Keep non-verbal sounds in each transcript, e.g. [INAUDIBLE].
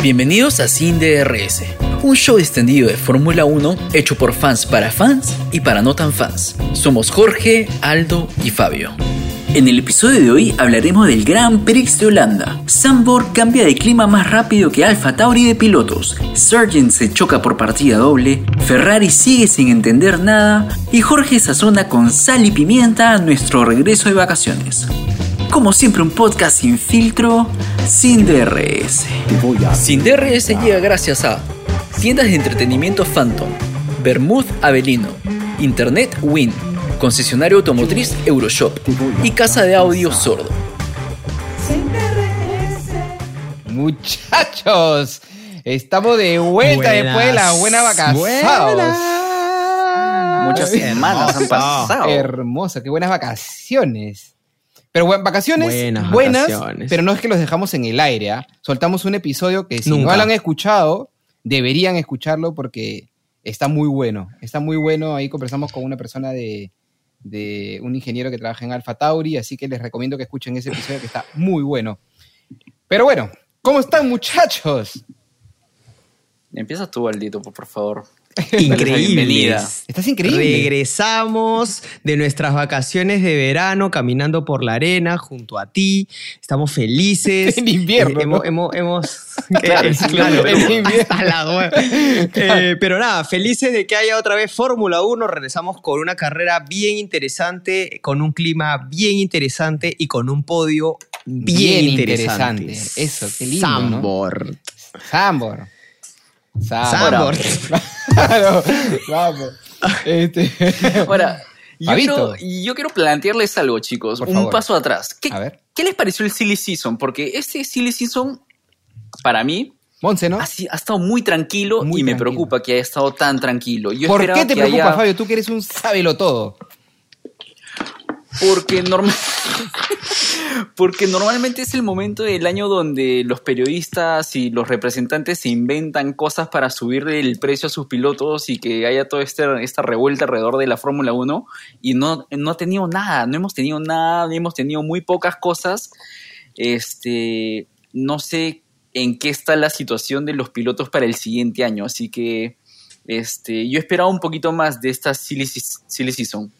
Bienvenidos a Sin DRS, un show extendido de Fórmula 1 hecho por fans para fans y para no tan fans. Somos Jorge, Aldo y Fabio. En el episodio de hoy hablaremos del Gran Prix de Holanda. Sambor cambia de clima más rápido que Alfa Tauri de pilotos. Sargent se choca por partida doble. Ferrari sigue sin entender nada. Y Jorge sazona con sal y pimienta nuestro regreso de vacaciones. Como siempre, un podcast sin filtro, sin DRS. Sin DRS llega gracias a Tiendas de Entretenimiento Phantom, Bermud Avelino, Internet Win, Concesionario Automotriz Euroshop y Casa de Audio Sordo. Muchachos, estamos de vuelta Buenas. después de la buena vacaciones. Muchas semanas han pasado. Hermoso, qué buenas vacaciones. Pero bueno, vacaciones Buenas buenas, vacaciones. pero no es que los dejamos en el aire. ¿ah? Soltamos un episodio que si Nunca. no lo han escuchado, deberían escucharlo porque está muy bueno. Está muy bueno. Ahí conversamos con una persona de, de un ingeniero que trabaja en Alfa Tauri, así que les recomiendo que escuchen ese episodio que está muy bueno. Pero bueno, ¿cómo están muchachos? Empiezas tú, Aldito, por favor. [LAUGHS] Increíbles. bienvenida. Estás increíble. Regresamos de nuestras vacaciones de verano caminando por la arena junto a ti. Estamos felices. [LAUGHS] En invierno, Eh, hemos, ¿no? hemos, hemos- Claro, Eh, sí, claro, en invierno. [LAUGHS] Eh, pero nada, felices de que haya otra vez Fórmula 1. Regresamos con una carrera bien interesante, con un clima bien interesante y con un podio bien, Bien interesante. interesante. Eso, qué lindo, ¿no? Sambor. Sambor. [LAUGHS] Claro, vamos. Este, [LAUGHS] Ahora, [LAUGHS] yo quiero, yo quiero plantearles algo, chicos. Por un favor. paso atrás. ¿Qué, A ver. ¿Qué les pareció el Silly Season? Porque este Silly Season, para mí, Monse, ¿no? ha, estado muy tranquilo Muy y me tranquilo. preocupa que haya estado tan tranquilo. Yo ¿Por qué te que preocupa, haya- Fabio? Tú que eres un sábelo todo. Porque, normal... Porque normalmente es el momento del año donde los periodistas y los representantes se inventan cosas para subir el precio a sus pilotos y que haya toda este, esta revuelta alrededor de la Fórmula 1 y no, no ha tenido nada, no hemos tenido nada, hemos tenido muy pocas cosas. Este, no sé en qué está la situación de los pilotos para el siguiente año, así que este, yo esperaba un poquito más de esta silly, silly season.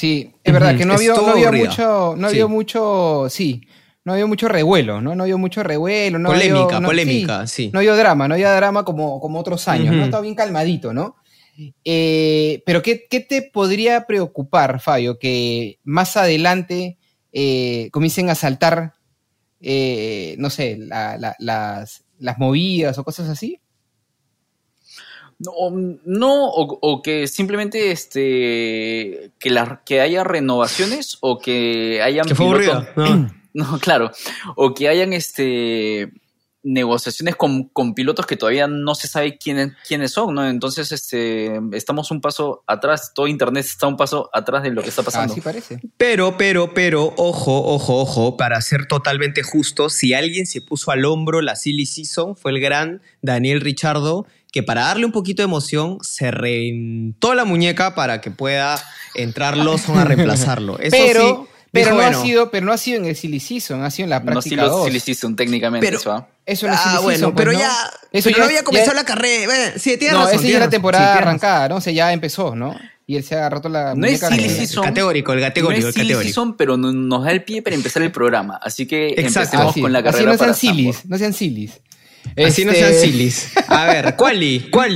Sí, es verdad que no había, no había mucho, no Sí. había mucho, sí, no había mucho revuelo, ¿no? No había mucho revuelo, no había- Polémica, no- polémica, sí. No había drama, no había drama como, como otros años, ¿no? Estaba bien calmadito, ¿no? Eh, pero ¿qué, qué te podría preocupar, Fabio? Que más adelante eh, comiencen a saltar, eh, no sé, la- la- las, las movidas o cosas así. No, no o, o que simplemente este que, la, que haya renovaciones o que hayan Que fue pilotos- aburrido. [CLEARS THROAT] No. No, claro. O que hayan este negociaciones con, con pilotos que todavía no se sabe quiénes, quiénes son, ¿no? Entonces, este, estamos un paso atrás, todo internet está un paso atrás de lo que está pasando. Así parece. Pero, pero, pero, ojo, ojo, ojo, para ser totalmente justo, si alguien se puso al hombro la silly season fue el gran Daniel Richardo, que para darle un poquito de emoción se reventó la muñeca para que pueda entrar Lawson a reemplazarlo. [LAUGHS] Eso pero sí, pero, dijo, no bueno, ha sido, pero no ha sido en el silly season, ha sido en la no práctica 2. sí lo hicieron técnicamente Pero- eso, ¿ah? Eso no es silly Ah, bueno, season, pues, pero ¿no? ya, Eso pero ya- no había comenzado ya- la carrera. Bueno, sí, tienes No, razón. esa ya es la temporada sí, arrancada, ¿no? O sea, ya empezó, ¿no? Y él se ha roto la No es muñeca. silly de- season. Categórico, el categórico, no es el silly categórico. season, pero no- nos da el pie para empezar el programa. Así que Exacto. empecemos Así, con la así carrera no sean para no sean sillies. Así no Este, sean sillies. [LAUGHS] A ver, ¿cuál ¿Cuál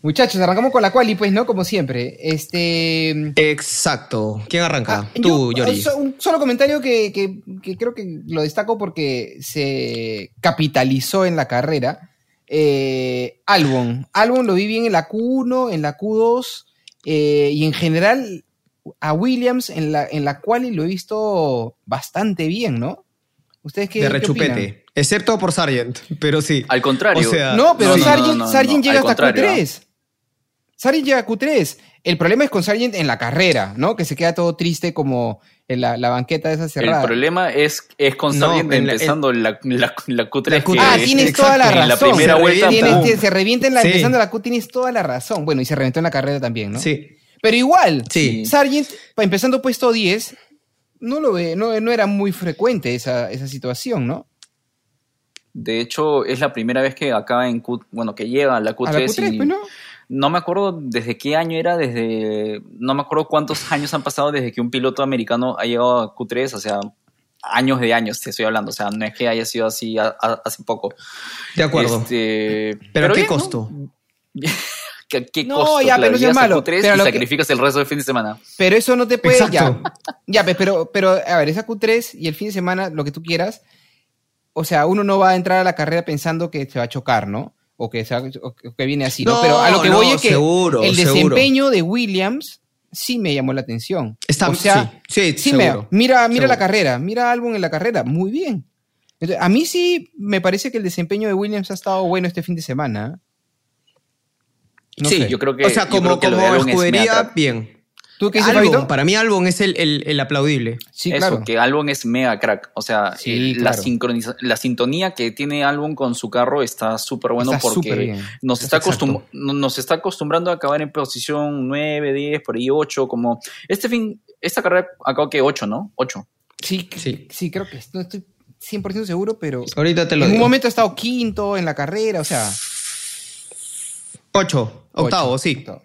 Muchachos, arrancamos con la quali, pues, ¿no? Como siempre. Este. Exacto. ¿Quién arranca? ah, Tú, yo- Yori. un solo comentario que, que- que creo que lo destaco porque se capitalizó en la carrera. Eh, Albon. Albon lo vi bien en la Q1, en la Q2 eh, y en general a Williams en la, en la quali lo he visto bastante bien, ¿no? ¿Ustedes qué, de rechupete. Excepto por Sargent, pero sí. Al contrario. O sea, No, pero No, no, Sargent, no, no, no, Sargent no, llega hasta contrario, ¿ah? Q3. Sargent llega a Q3. El problema es con Sargent en la carrera, ¿no? Que se queda todo triste como en la, la banqueta de esa cerrada. El problema es, es con No, Sargent en la- empezando la, la, la Q3. La Q3. que Ah, es- tienes Exacto, toda la en razón. la primera se, vuelta, se revienta en la, Sí. empezando la Q, tienes toda la razón. Bueno, y se reventó en la carrera también, ¿no? Sí. Pero igual, Sí. Sargent, empezando puesto 10, no lo ve, no, no era muy frecuente esa, esa situación, ¿no? De hecho, es la primera vez que acaba en Q, bueno, que llega a la Q3, A la Q3, y pues, ¿no? no me acuerdo desde qué año era, desde no me acuerdo cuántos [LAUGHS] años han pasado desde que un piloto americano ha llegado a Q3, o sea, años de años te estoy hablando, o sea, no es que haya sido así a- a- hace poco. De acuerdo. Este, pero, ¿qué bien, ¿no? [LAUGHS] ¿Qué, qué No, costo? ya, Claro, pero no a malo, Q3 pero y lo que- sacrificas el resto del fin de semana. Pero eso no te puede. Exacto. Ya, ya pues, pero, pero, a ver, esa Q3 y el fin de semana, lo que tú quieras. O sea, uno no va a entrar a la carrera pensando que se va a chocar, ¿no? O que, se va- o que- viene así, ¿no? No, Pero a lo que no, voy es que seguro, el seguro. desempeño de Williams sí me llamó la atención. Está, o sea, sí, sí, sí me, seguro. mira, mira la Seguro. carrera, mira Albon en la carrera, muy bien. Entonces, a mí sí me parece que el desempeño de Williams ha estado bueno este fin de semana. No sí, sé. yo creo que o sea, como, como escudería, bien. ¿Tú qué dices, Albon, para mí Albon es el, el- el aplaudible. Sí, Eso, claro. que Albon es mega crack. O sea, Sí, la, claro. sincroniza- la sintonía que tiene Albon con su carro está súper bueno Está súper porque bien. nos está, acostum- no- nos está acostumbrando a acabar en posición 9, 10, por ahí 8, como este fin, esta carrera acabó que 8, ¿no? 8. Sí, Sí. sí, creo que no estoy 100% seguro, pero Ahorita te lo en un momento ha estado quinto en la carrera, o sea. Ocho, octavo, ocho, sí. octavo.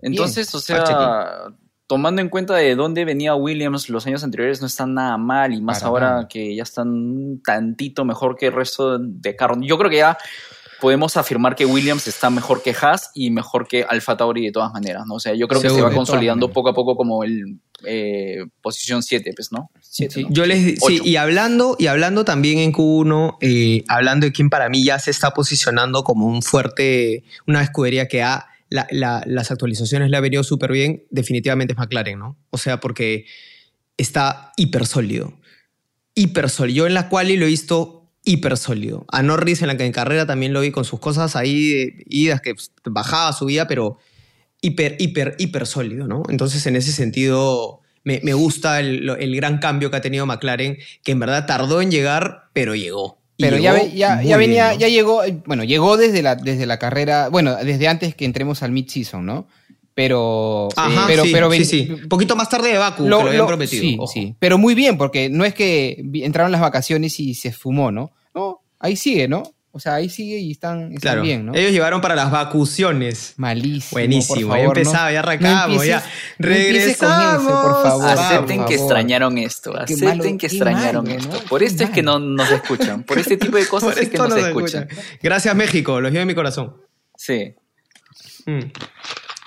Entonces, o sea, tomando en cuenta de dónde venía Williams los años anteriores, no están nada mal, y más Para ahora nada. que ya están un tantito mejor que el resto de carros. Yo creo que ya podemos afirmar que Williams está mejor que Haas y mejor que Alfa Tauri de todas maneras, ¿no? O sea, yo creo que Seguro, se va consolidando poco a poco como el eh, posición 7, pues, ¿no? Siete, Sí. ¿no? Yo les sí, y hablando, y hablando también en Q1, eh, hablando de quien para mí ya se está posicionando como un fuerte, una escudería que ha, la- la- las actualizaciones le ha venido súper bien, definitivamente es McLaren, ¿no? O sea, porque está hiper sólido. Hiper sólido. Yo en la quali lo he visto hiper sólido. A Norris en la que en carrera también lo vi con sus cosas ahí, de idas que pues, bajaba, subía, pero hiper, hiper, hiper sólido, ¿no? Entonces, en ese sentido, me, me gusta el, el gran cambio que ha tenido McLaren, que en verdad tardó en llegar, pero llegó. Pero ya, llegó ya, ya venía, bien, ¿no? ya llegó, eh, bueno, llegó desde la, desde la carrera, bueno, desde antes que entremos al mid-season, ¿no? Pero, Ajá, pero, sí, pero sí, sí. Un poquito más tarde de Baku, lo- que lo habían lo- prometido. Sí, ojo. sí. Pero muy bien, porque no es que entraron las vacaciones y se fumó, ¿no? No, ahí sigue, ¿no? O sea, ahí sigue y están, están Claro, bien, ¿no? ellos llegaron para las vacuciones. Malísimo. Buenísimo, por ya favor, empezaba, no- ya arrancamos, no ya. no Regresamos. eso, por favor. Acepten por que extrañaron esto, acepten malo, que extrañaron malo, esto. ¿no? Por esto es que no nos escuchan, por este tipo de [LAUGHS] cosas es que nos nos escuchan. escuchan. Gracias, México, los llevo en mi corazón. Sí. Mm.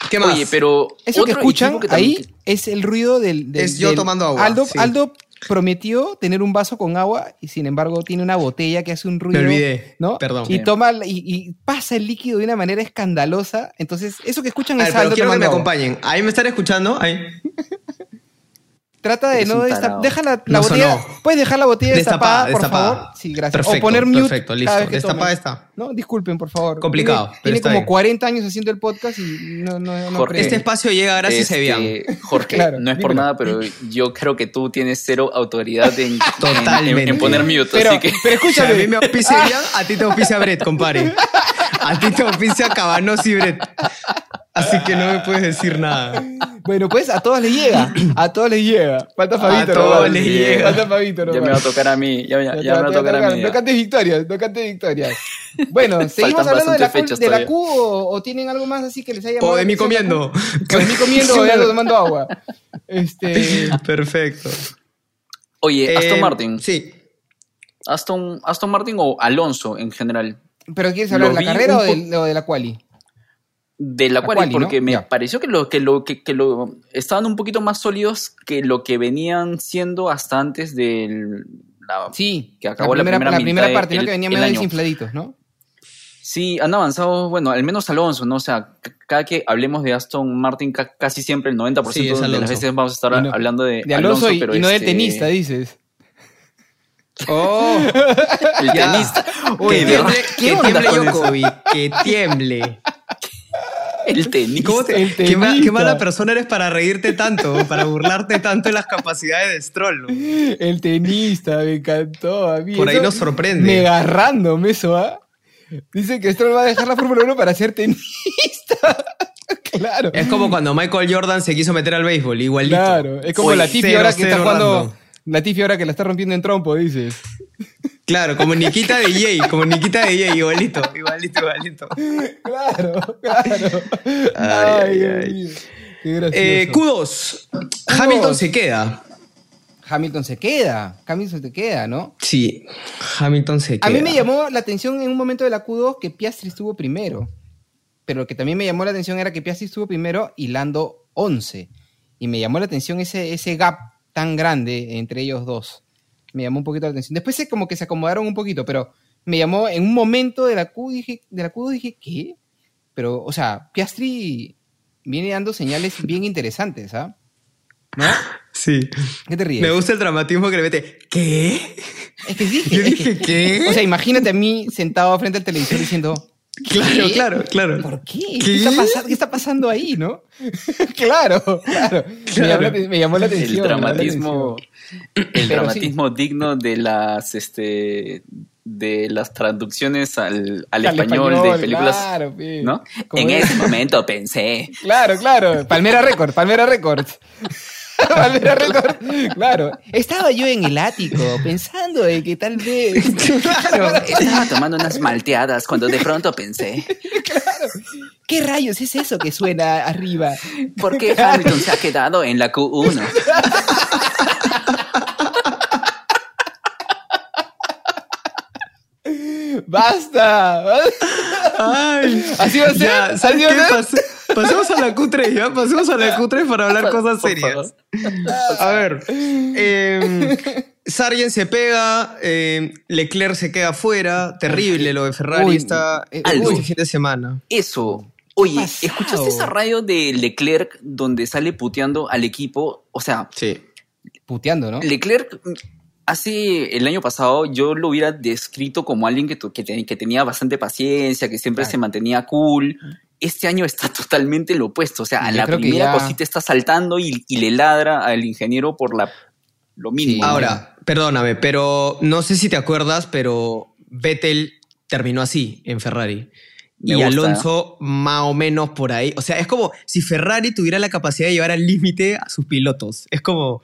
¿Qué más? Oye, pero Eso que escuchan también- ahí es el ruido del. del- Es yo del- tomando agua, Aldo, sí. Aldo prometió tener un vaso con agua y sin embargo tiene una botella que hace un ruido. olvidé, ¿no? perdón. Y toma y, y pasa el líquido de una manera escandalosa. Entonces, eso que escuchan A es ver, pero Aldo quiero que me agua. acompañen. Ahí me están escuchando. Ahí. [LAUGHS] Trata de Eres no destapar. Deja la, la No botella. sonó. ¿Puedes dejar la botella destapada, Destapada, por destapada. favor? Sí, gracias. Perfecto, o poner mute. perfecto, cada listo. vez que Destapada está. No, disculpen, por favor. Complicado, Tiene, pero tiene está como bien. 40 años haciendo el podcast y no, no, no Jorge, creo. Este espacio llega gracias a Este, Evian. Jorge, [LAUGHS] Claro, no es por dímelo. nada, pero yo creo que tú tienes cero autoridad en, en- Totalmente. en- en poner mute, Pero, así que pero escúchame. a mí me auspicia [LAUGHS] Evian, a ti te auspicia Brett, compadre. A ti te auspicia Cabanos y Brett. Así que no me puedes decir nada. Bueno, pues a todos les llega. A todos les llega. Falta A Fabito. todos nomás. les llega. Falta Fabito. ya me va a tocar a mí, ya, ya- Ya ya te me va a tocar a mí. No cantes victorias, no cantes victorias. Bueno, [LAUGHS] seguimos Faltan hablando de la, de la. Q o, o tienen algo más así que les haya llamado. O de mí comiendo. O de mí comiendo o de algo tomando agua. Este, [LAUGHS] Perfecto. Oye, Aston Eh, Martin. Sí. Aston, Aston Martin o Alonso en general. ¿Pero quieres hablar de la carrera o de, o de la quali? De la, La cual, quali, ¿no? porque me pareció que lo que lo que, que lo estaban un poquito más sólidos que lo que venían siendo hasta antes del la- Sí, que acabó la la primera, primera la primera parte, ¿no? el- Que venían medio desinfladitos, ¿no? Sí, han avanzado, bueno, al menos Alonso, ¿no? O sea, cada que hablemos de Aston Martin, ca- casi siempre el 90% Sí, de las veces vamos a estar no- hablando de, De Alonso, y, pero y no del este, tenista, dices. Oh, [LAUGHS] El tenista. que Oye, tiemble, ¿qué que tiemble que tiemble. El [LAUGHS] tenista. ¿Cómo te- El qué, ma- qué tenista. mala persona eres para reírte tanto, para burlarte tanto de las capacidades de Stroll. ¿no? El tenista, me encantó. A mí Por ahí nos sorprende. Mega random eso, ¿ah? Dice que Stroll va a dejar la Fórmula 1 para ser tenista. [LAUGHS] claro. Es como cuando Michael Jordan se quiso meter al béisbol, igualito. Claro, es como la Tiffy ahora que está jugando. La Tiffy ahora que la está rompiendo en trompo, dices. Claro, como Nikita de Jay, como Nikita de Jay, igualito, igualito, igualito. Claro, claro. Ay, Ay, ay. Qué gracioso. Eh, Q2. Hamilton se queda. Hamilton se queda. Hamilton se queda, ¿no? Sí, Hamilton se queda. A mí me llamó la atención en un momento de la Q2 que Piastri estuvo primero. Pero lo que también me llamó la atención era que Piastri estuvo primero y Lando 11. Y me llamó la atención ese, ese gap tan grande entre ellos dos. Me llamó un poquito la atención. Después se, como que se acomodaron un poquito, pero me llamó en un momento de la Q, dije, de la Q2 dije, ¿qué? Pero, o sea, Piastri viene dando señales bien interesantes, ¿ah? ¿No? Sí. ¿Qué te ríes? Me gusta el dramatismo que le mete. ¿Qué? Es que dije, Yo es dije, que- ¿qué? O sea, imagínate a mí sentado frente al televisor diciendo, Claro, ¿Qué? claro, claro. ¿Por qué? ¿Qué? ¿Qué, está, pasando, ¿Qué está pasando ahí, no? [LAUGHS] claro, claro. Me, llamó la, me llamó la atención. el dramatismo, el dramatismo digno de las este de las traducciones al, al Al español, español, de películas, claro. ¿no? En es. ese momento pensé, Claro, claro. Palmera Record, Palmera Record. [LAUGHS] [LAUGHS] Record. Claro. Estaba yo en el ático pensando de que tal vez. [LAUGHS] Claro. estaba tomando unas malteadas cuando de pronto pensé, ¿Qué rayos es eso que suena arriba? ¿por qué Hamilton se ha quedado en la Q1? ¡Basta! Ay, Así va a ser. ya, ¿sabes así va qué? Pas- pasemos a la Q3, ¿ya? Pasemos a la Q3 para hablar cosas serias. A ver, eh, Sargent se pega, eh, Leclerc se queda fuera, terrible lo de Ferrari Uy, esta, eh, este uy. fin de semana. Eso. Oye, pasado? ¿escuchaste esa radio de Leclerc donde sale puteando al equipo? O sea, Sí. Puteando, ¿no? Leclerc, hace el año pasado yo lo hubiera descrito como alguien que, tu- que, te- que tenía bastante paciencia, que siempre Claro. se mantenía cool. Este año está [LAUGHS] totalmente lo opuesto. O sea, a la primera ya- cosita está saltando y, y le ladra al ingeniero por la, lo mínimo. Ahora, perdóname, pero no sé si te acuerdas, pero Vettel terminó así en Ferrari. Me y gusta. Alonso más o menos por ahí. O sea, es como si Ferrari tuviera la capacidad de llevar al límite a sus pilotos. Es como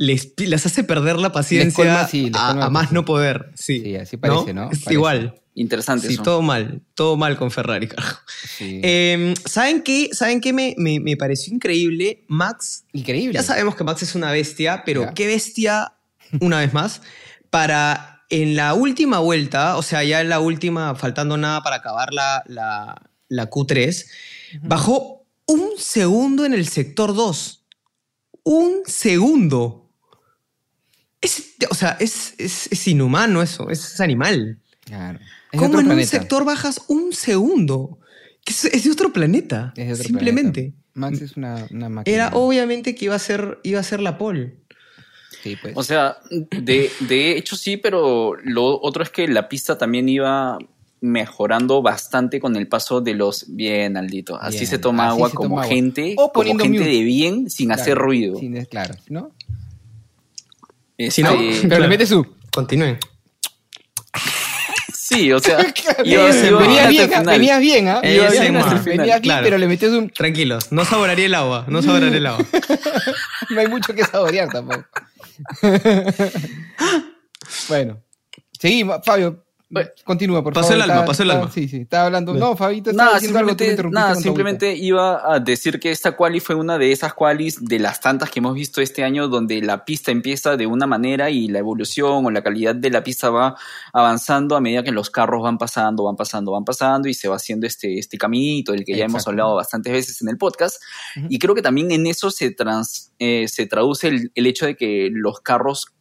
les, les hace perder la paciencia colma, sí, les a, más no poder. Sí, Sí, así parece, ¿no? Es Parece. igual. Interesante Sí, eso. todo mal. Todo mal con Ferrari, carajo. Sí. Eh, ¿Saben qué? ¿Saben qué me, me- me pareció increíble? Max Increíble. ya sabemos que Max es una bestia, pero Ya. qué bestia, una vez más, para en la última vuelta, o sea, ya en la última, faltando nada para acabar la, la, la Q3, bajó un segundo en el sector 2. Un segundo. O sea, es, es, es inhumano eso, es, animal. Claro. Es ¿Cómo otro en un sector bajas un segundo? Que es, es de otro planeta. Es de otro simplemente. planeta. Max es una, una máquina. Era obviamente que iba a ser, iba a ser la pole. Sí, pues. O sea, de, de hecho sí, pero lo otro es que la pista también iba mejorando bastante con el paso de los bien Aldito. Así Bien, se toma así agua se como toma agua. gente, O como poniendo gente mute. de bien sin Claro. hacer ruido. Claro, ¿no? Este, Si no, Pero Claro. le mete su. Continúen. sí, o sea, iba- Eh, iba venía hasta el bien, ¿ah? final. venía bien, ¿ah? Eh, sí, bien ma. hasta el final. Venía bien, Claro. pero le metió su. Tranquilos, no saboraría el agua, no saboraría el agua. [LAUGHS] No hay mucho que saborear tampoco. [LAUGHS] bueno. Seguimos, Fabio. Bueno, Continúa, por favor. el alma, pasó el alma. Sí, sí, estaba hablando. No, Fabito, estaba Nada, diciendo algo, tú me simplemente, interrumpiste nada, simplemente iba a decir que esta quali fue una de esas qualis de las tantas que hemos visto este año donde la pista empieza de una manera y la evolución o la calidad de la pista va avanzando a medida que los carros van pasando, van pasando, van pasando y se va haciendo este, este caminito del que ya hemos hablado bastantes veces en el podcast. Y creo que también en eso se, trans, eh, se traduce el, el hecho de que los carros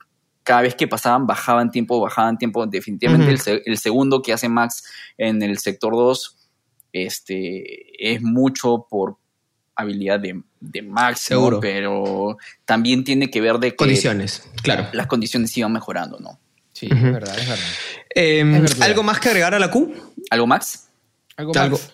cada vez que pasaban bajaban tiempo, bajaban tiempo. Definitivamente el, se- el segundo que hace Max en el sector 2 este, es mucho por habilidad de, de Max, ¿no? Seguro. pero también tiene que ver de que Condiciones, claro. las condiciones iban mejorando, ¿no? Sí, es verdad, es verdad. Eh, Es verdad. ¿Algo más que agregar a la Q? ¿Algo, Max? Algo, Algo- más.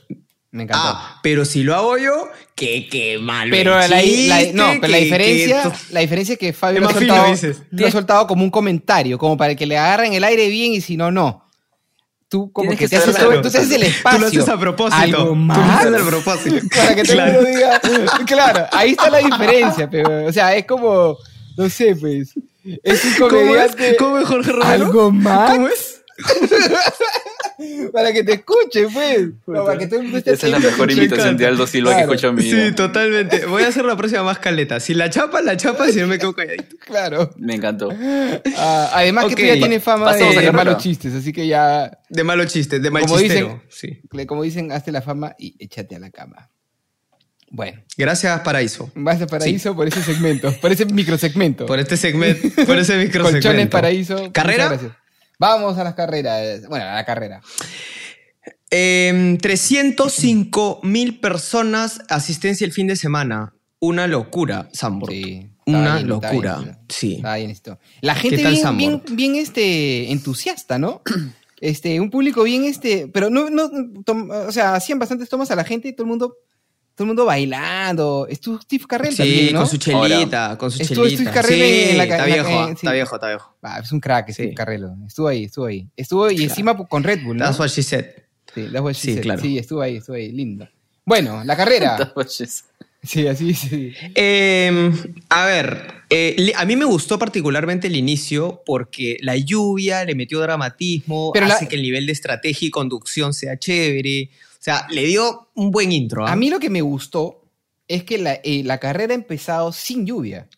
Me encantó. Ah, pero si lo hago yo, que qué malo. Pero la, la- chiste, no, pero la que- diferencia, que- la diferencia es que Fabio lo ha, soltado, dices. lo ha soltado como un comentario, como para que le agarren el aire bien y si no, no. Tú como Tienes que, que te haces, tú te haces el Tú espacio. lo haces a propósito. Algo Tú más. lo haces a propósito. [LAUGHS] Para que el Claro. mundo diga, claro, ahí está la diferencia, [LAUGHS] pero, o sea, es como, no sé, pues, Es un ¿Cómo es? comediante. ¿Cómo es Jorge Romero? ¿Algo más? ¿Cómo es? [LAUGHS] para que te escuche, pues. No, para que esté Esa es la atento, mejor imitación de Aldo Silva Claro. que escucho en mi Sí, totalmente. Voy a hacer la próxima más caleta. Si la chapa, la chapa, si no me quedo calladito. Claro. Me encantó. Ah, además que tú ya tienes fama de, a malos chistes, así que ya, De malo chiste, de mal Como chistero. dicen- Sí. como dicen, hazte la fama y échate a la cama. Bueno, Gracias, Paraíso. vas a Paraíso por ese segmento, por ese microsegmento. Por este segmento, por ese [LAUGHS] microsegmento. Colchones Paraíso. ¿Carrera? Vamos a las carreras. Bueno, a la carrera. Em, 305 mil personas asistencia el fin de semana. Una locura, Sambor. Sí, Una bien, locura. bien, Sí. Estaba bien esto. La gente tal, bien, bien, bien, este, entusiasta, ¿no? [CLEARS THROAT] Este, un público bien, este, pero no, no, tom- o sea, hacían bastantes tomas a la gente y todo el mundo, todo el mundo bailando. Estuvo Steve Carrell Sí, también, ¿no? con su chelita, con su Estuvo chelita. Steve Carell sí, en la- está en la- viejo, en- está sí. viejo, está viejo. Ah, es un crack Steve Sí. Carrell. Estuvo ahí, estuvo ahí. Estuvo y encima con Red Bull, ¿no? That's what she said. Sí, that's what she Sí, said. claro. Sí, estuvo ahí, estuvo ahí. Lindo. Bueno, la carrera. [LAUGHS] sí, así, sí. Eh, a ver, eh, a mí me gustó particularmente el inicio porque la lluvia le metió dramatismo, Pero la- hace que el nivel de estrategia y conducción sea chévere. O sea, le dio un buen intro. ¿ah? A mí lo que me gustó es que la, eh, la carrera ha empezado sin lluvia.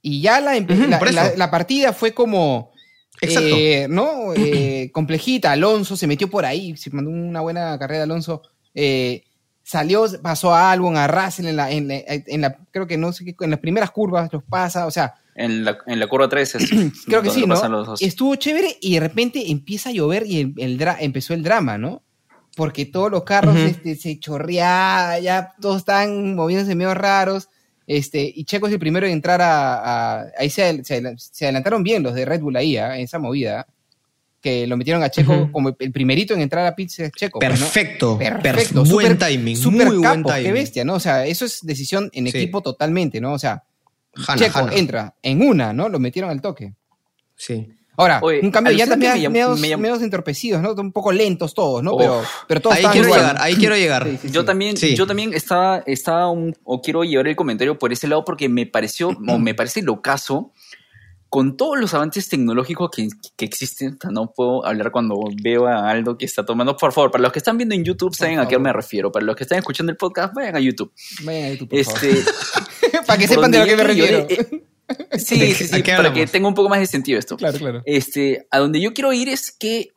Y ya la, empe- Ujú, la, partida fue como. Exacto. eh, ¿No? Eh, complejita. Alonso se metió por ahí. Se mandó una buena carrera, Alonso. Eh, salió, pasó a Albon, a Russell en la, en, la- en la- Creo que no sé qué. En las primeras curvas los pasa. O sea, En la, en la curva 3 es [CLEARS THROAT] creo que sí, ¿no? Estuvo chévere y de repente empieza a llover y el, el dra- empezó el drama, ¿no? Porque todos los carros este, se chorreaban, ya todos están moviéndose medio raros. Este, y Checo es el primero en entrar a. a- ahí se, se adel- se adelantaron bien los de Red Bull ahí, ¿ah? en esa movida. Que lo metieron a Checo como el primerito en entrar a pits Checo. pues, ¿no? Perfecto, Perfecto. buen timing, súper muy buen timing. Qué bestia, ¿no? O sea, eso es decisión en Sí. equipo totalmente, ¿no? O sea, Hanna, Checo Hanna. entra en una, ¿no? Lo metieron al toque. Sí. Ahora, Oye, un cambio que medios, me medios, me medios entorpecidos, ¿no? Un poco lentos todos, ¿no? Uf. Pero, pero todos Ahí quiero igual. llegar, ahí quiero llegar. [LAUGHS] Sí, sí, Yo sí. también, yo también estaba, estaba un- o quiero llevar el comentario por ese lado porque me pareció, o me parece lo caso, con todos los avances tecnológicos que, que existen, no puedo hablar cuando veo a Aldo que está tomando, por favor, para los que están viendo en YouTube saben a qué me refiero, para los que están escuchando el podcast, vayan a YouTube. Vayan a YouTube, por Este, favor. [LAUGHS] Para que por sepan de lo que me yo refiero. quiero ir, eh, sí, ¿De sí, sí, para que tenga un poco más de sentido esto. claro, claro. Este, a donde yo quiero ir es que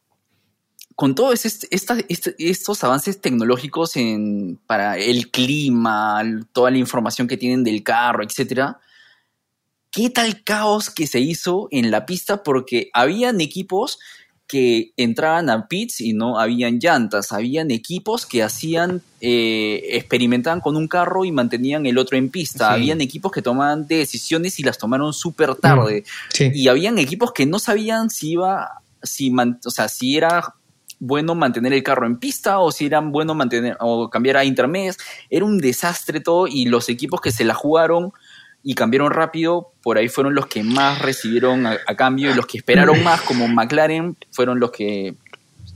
con todos est- esta- este- estos avances tecnológicos en, para el clima, toda la información que tienen del carro, etcétera, ¿qué tal caos que se hizo en la pista? Porque habían equipos que entraban a pits y no habían llantas, habían equipos que hacían, eh, experimentaban con un carro y mantenían el otro en pista, Sí. habían equipos que tomaban decisiones y las tomaron súper tarde Sí. y habían equipos que no sabían si iba, si, man- o sea, si era bueno mantener el carro en pista o si era bueno mantener o cambiar a intermedias. Era un desastre todo y los equipos que se la jugaron y cambiaron rápido, por ahí fueron los que más recibieron a, a cambio y los que esperaron más, como McLaren, fueron los que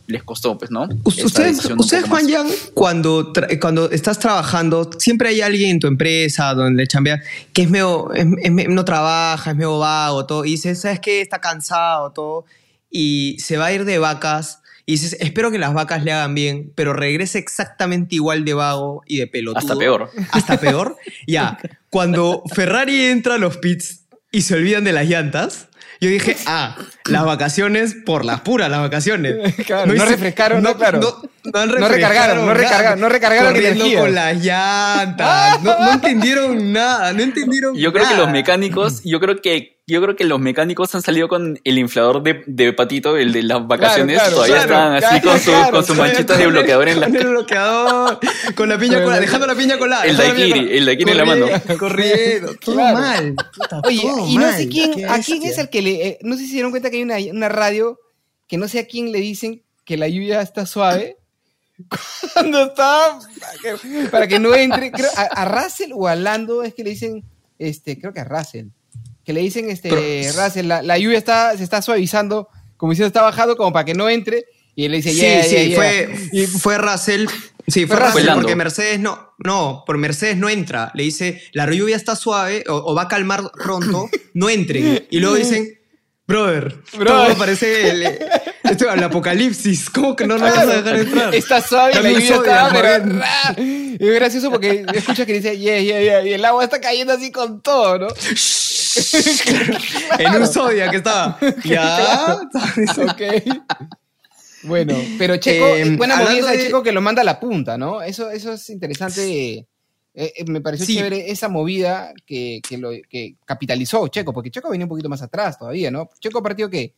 les costó, pues, ¿no? Ustedes, ustedes. Juan Yang, cuando, cuando estás trabajando, siempre hay alguien en tu empresa donde chambeas que es medio, es- es me- no trabaja, es medio vago, todo, y dices, ¿sabes qué? Está cansado, todo, y se va a ir de vacas, y dices, espero que las vacas le hagan bien, pero regrese exactamente igual de vago y de pelotudo. Hasta peor. Hasta peor. ya, cuando Ferrari entra a los pits y se olvidan de las llantas, yo dije, ah, las vacaciones por las puras, las vacaciones. [LAUGHS] Claro, no refrescaron, no, claro. no han No recargaron, no recargaron, no recargaron energía. con las llantas. No, no entendieron nada, no entendieron Yo creo que los mecánicos, yo creo que yo creo que los mecánicos han salido con el inflador de, de patito, el de las vacaciones, claro, todavía claro, estaban así claro, con, su, claro, con sus manchitas de bloqueador en la Con el bloqueador, con la piña colada, dejando la piña colada. El daiquiri, el daiquiri en la mano. Corriendo, todo Claro. mal. puta, Oye, todo y no sé quién, a quién es el que le. eh, no sé si se dieron cuenta que hay una, una radio que no sé a quién le dicen que la lluvia está suave. [LAUGHS] Cuando está. Para que, para que no entre. Creo, a, a Russell o a Lando es que le dicen. Este, creo que a Russell. Que le dicen, este, Pero- Russell, la, la lluvia está, se está suavizando, como si está bajando, como para que no entre. Y él le dice, Sí, yeah, sí, yeah, fue, fue Russell Sí, fue Fue Russell Lando. porque Mercedes no, no, por Mercedes no entra. Le dice, la lluvia está suave o, o va a calmar pronto, no entren. Y luego dicen, brother, Brother. todo parece el, esto, el apocalipsis. ¿Cómo que no nos vas a dejar entrar? Está suave la lluvia está, pero, es gracioso porque escuchas que dice, yeah, yeah, yeah, y el agua está cayendo así con todo, ¿no? [LAUGHS] En un Zodiac que estaba. Ya. [LAUGHS] Ok. Bueno, pero Checo, Eh, es buena movida de de- Checo que lo manda a la punta, ¿no? Eso, eso es interesante. Eh, eh, me pareció Sí. chévere esa movida que, que, lo, que capitalizó Checo, porque Checo venía un poquito más atrás todavía, ¿no? Checo partió que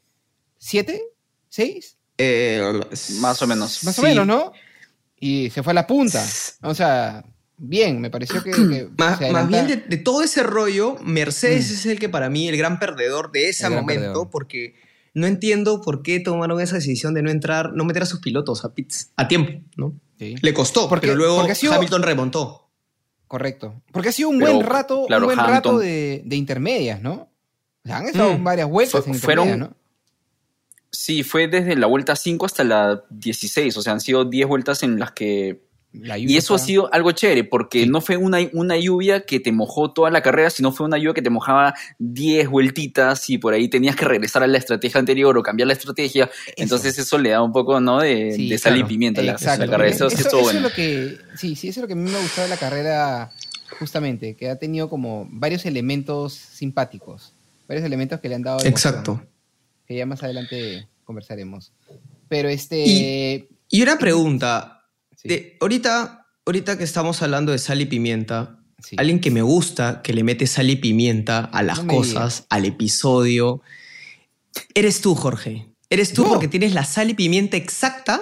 ¿siete? ¿Seis? Eh, Más o menos. Más o menos, ¿no? Y se fue a la punta. O sea, bien, me pareció que. que [CLEARS THROAT] Más, más bien de, de todo ese rollo, Mercedes Mm. es el que para mí, el gran perdedor de ese El momento, porque no entiendo por qué tomaron esa decisión de no entrar, no meter a sus pilotos a pits a tiempo, ¿no? Sí. Le costó, Porque- pero luego porque ha sido- Hamilton remontó. Correcto. Porque ha sido un Pero, buen rato, claro, un buen Hamilton- rato de, de intermedias, ¿no? O sea, han estado Mm. varias vueltas Fue- en fueron- intermedias, ¿no? Sí, fue desde la vuelta 5 hasta la 16, o sea, han sido 10 vueltas en las que... La Y eso ha sido algo chévere, porque no fue una, una lluvia que te mojó toda la carrera, sino fue una lluvia que te mojaba 10 vueltitas y por ahí tenías que regresar a la estrategia anterior o cambiar la estrategia. Entonces eso le da un poco, ¿no? De, Sí, de sal y pimienta a la, carrera. Eso, sí Eso- estuvo eso bueno. es lo que, sí, sí, eso es lo que a mí me ha gustado de la carrera, justamente, que ha tenido como varios elementos simpáticos, varios elementos que le han dado emoción, Exacto. que ya más adelante conversaremos. Pero este... Y- Y una pregunta, sí, de- ahorita, ahorita que estamos hablando de sal y pimienta, sí. alguien que me gusta, que le mete sal y pimienta a las No cosas, al episodio, eres tú, Jorge. Eres tú porque tienes la sal y pimienta exacta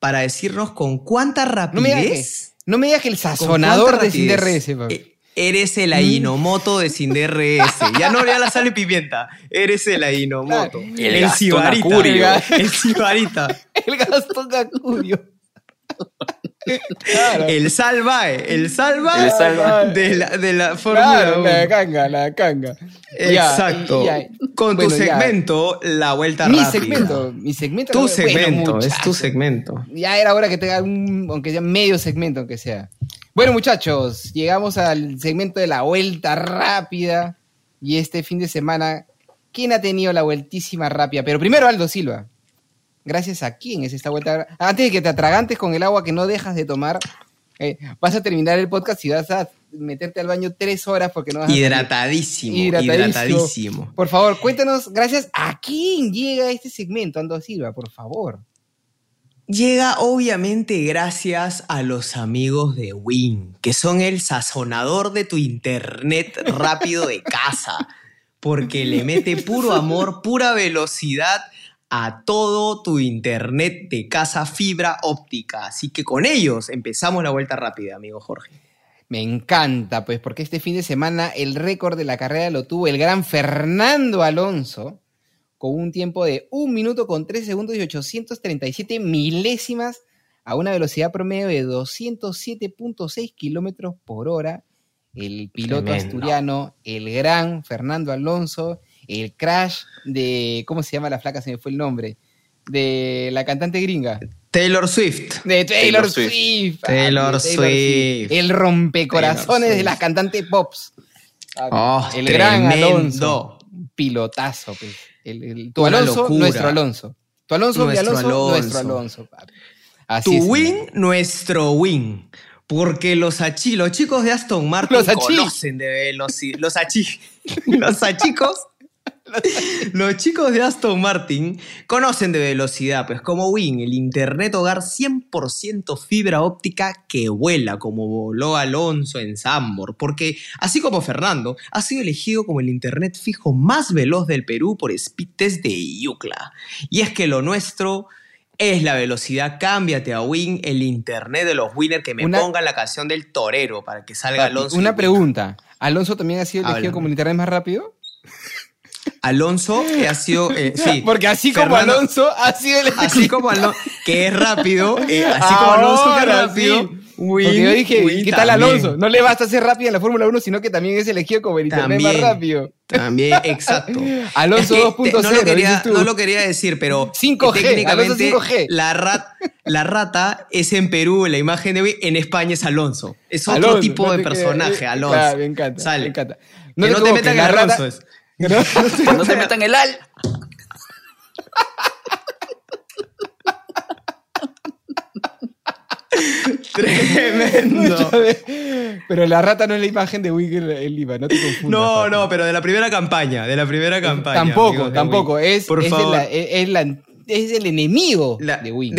para decirnos con cuánta No me digas que, rapidez. no me digas que el sazonador de Sin DRS, papi. e- Eres el Ainomoto de Sin DRS. [LAUGHS] Ya no ya la sal y pimienta. Eres el Ainomoto. Claro. El el. Acurio. El Sibarita. [LAUGHS] El Gastón Acurio. Claro. El Salvae. El Salva, El Salva. de la, de la Fórmula Claro, 1. la canga, la canga. Exacto. ya. Con Bueno, tu ya. segmento, la vuelta Mi rápida. segmento, mi segmento. Tu Bueno, segmento, es tu segmento. Ya era hora que tenga un, aunque sea medio segmento, aunque sea. Bueno, muchachos, llegamos al segmento de la vuelta rápida. Y este fin de semana, ¿quién ha tenido la vueltísima rápida? Pero primero Aldo Silva. Gracias a quién es esta vuelta. Antes de que te atragantes con el agua que no dejas de tomar, eh, vas a terminar el podcast y vas a meterte al baño tres horas porque no vas a salir. Hidratadísimo, Hidratadísimo. hidratadísimo. Por favor, cuéntanos, gracias a quién llega este segmento, Aldo Silva, por favor. Llega obviamente gracias a los amigos de Win, que son el sazonador de tu internet rápido de casa, porque le mete puro amor, pura velocidad a todo tu internet de casa fibra óptica. Así que con ellos empezamos la vuelta rápida, amigo Jorge. Me encanta, pues, porque este fin de semana el récord de la carrera lo tuvo el gran Fernando Alonso, con un tiempo de 1 minuto con 3 segundos y 837 milésimas a una velocidad promedio de 207.6 kilómetros por hora. El piloto Tremendo. asturiano, el gran Fernando Alonso, el crash de. ¿Cómo se llama la flaca? Se me fue el nombre. De la cantante gringa. Taylor Swift. De Taylor, Taylor Swift. Swift. Taylor Ah, de Swift. El rompecorazones Taylor de las cantantes pops. Oh, el gran tremendo. Alonso. Pilotazo, pues. El- el- tu Una Alonso, locura. nuestro Alonso. Tu Alonso, mi Nuestro Alonso, Alonso. nuestro Alonso. Así Tu es, win, nuestro win. Porque los, achi, los chicos de Aston Martin Los conocen de velocidad. Los achi. [LAUGHS] Los achicos. [LAUGHS] Los chicos de Aston Martin conocen de velocidad, pues como Win, el internet hogar 100% fibra óptica que vuela como voló Alonso en Sambor, porque así como Fernando, ha sido elegido como el internet fijo más veloz del Perú por Speed Test de Yucla. Y es que lo nuestro es la velocidad. Cámbiate a Win, el internet de los winners, que me Una- pongan la canción del torero para que salga Alonso. Una pregunta. ¿Alonso también ha sido elegido Háblame. como el internet más rápido? Alonso eh, ha sido. eh, [LAUGHS] sí, Porque así como Fernando- Alonso ha sido elegido. Así como Alonso, que es rápido, eh, así como Alonso que es rápido, sí. Win, Porque yo dije, Win ¿qué tal también. Alonso? No le basta ser rápido en la Fórmula 1, sino que también es elegido como el internet más También. rápido. También, exacto. [LAUGHS] Alonso Es que 2.0, te- no, lo quería, no lo quería decir, pero 5G, técnicamente Alonso 5G. La, rat- la rata es en Perú, la imagen de hoy, en España es Alonso. Es otro Alonso, tipo no de personaje, eh, Alonso. claro, me encanta, Sale. me encanta. que no te metan en Alonso. es- Que no [LAUGHS] te metan el al. Tremendo. [LAUGHS] Pero la rata no es la imagen de Wiggle el IVA, no te confundas. No, no, pero de la primera campaña, de la primera campaña. Tampoco, amigos tampoco. Es, Por es, favor. la- es- la- es el enemigo La- de Wing.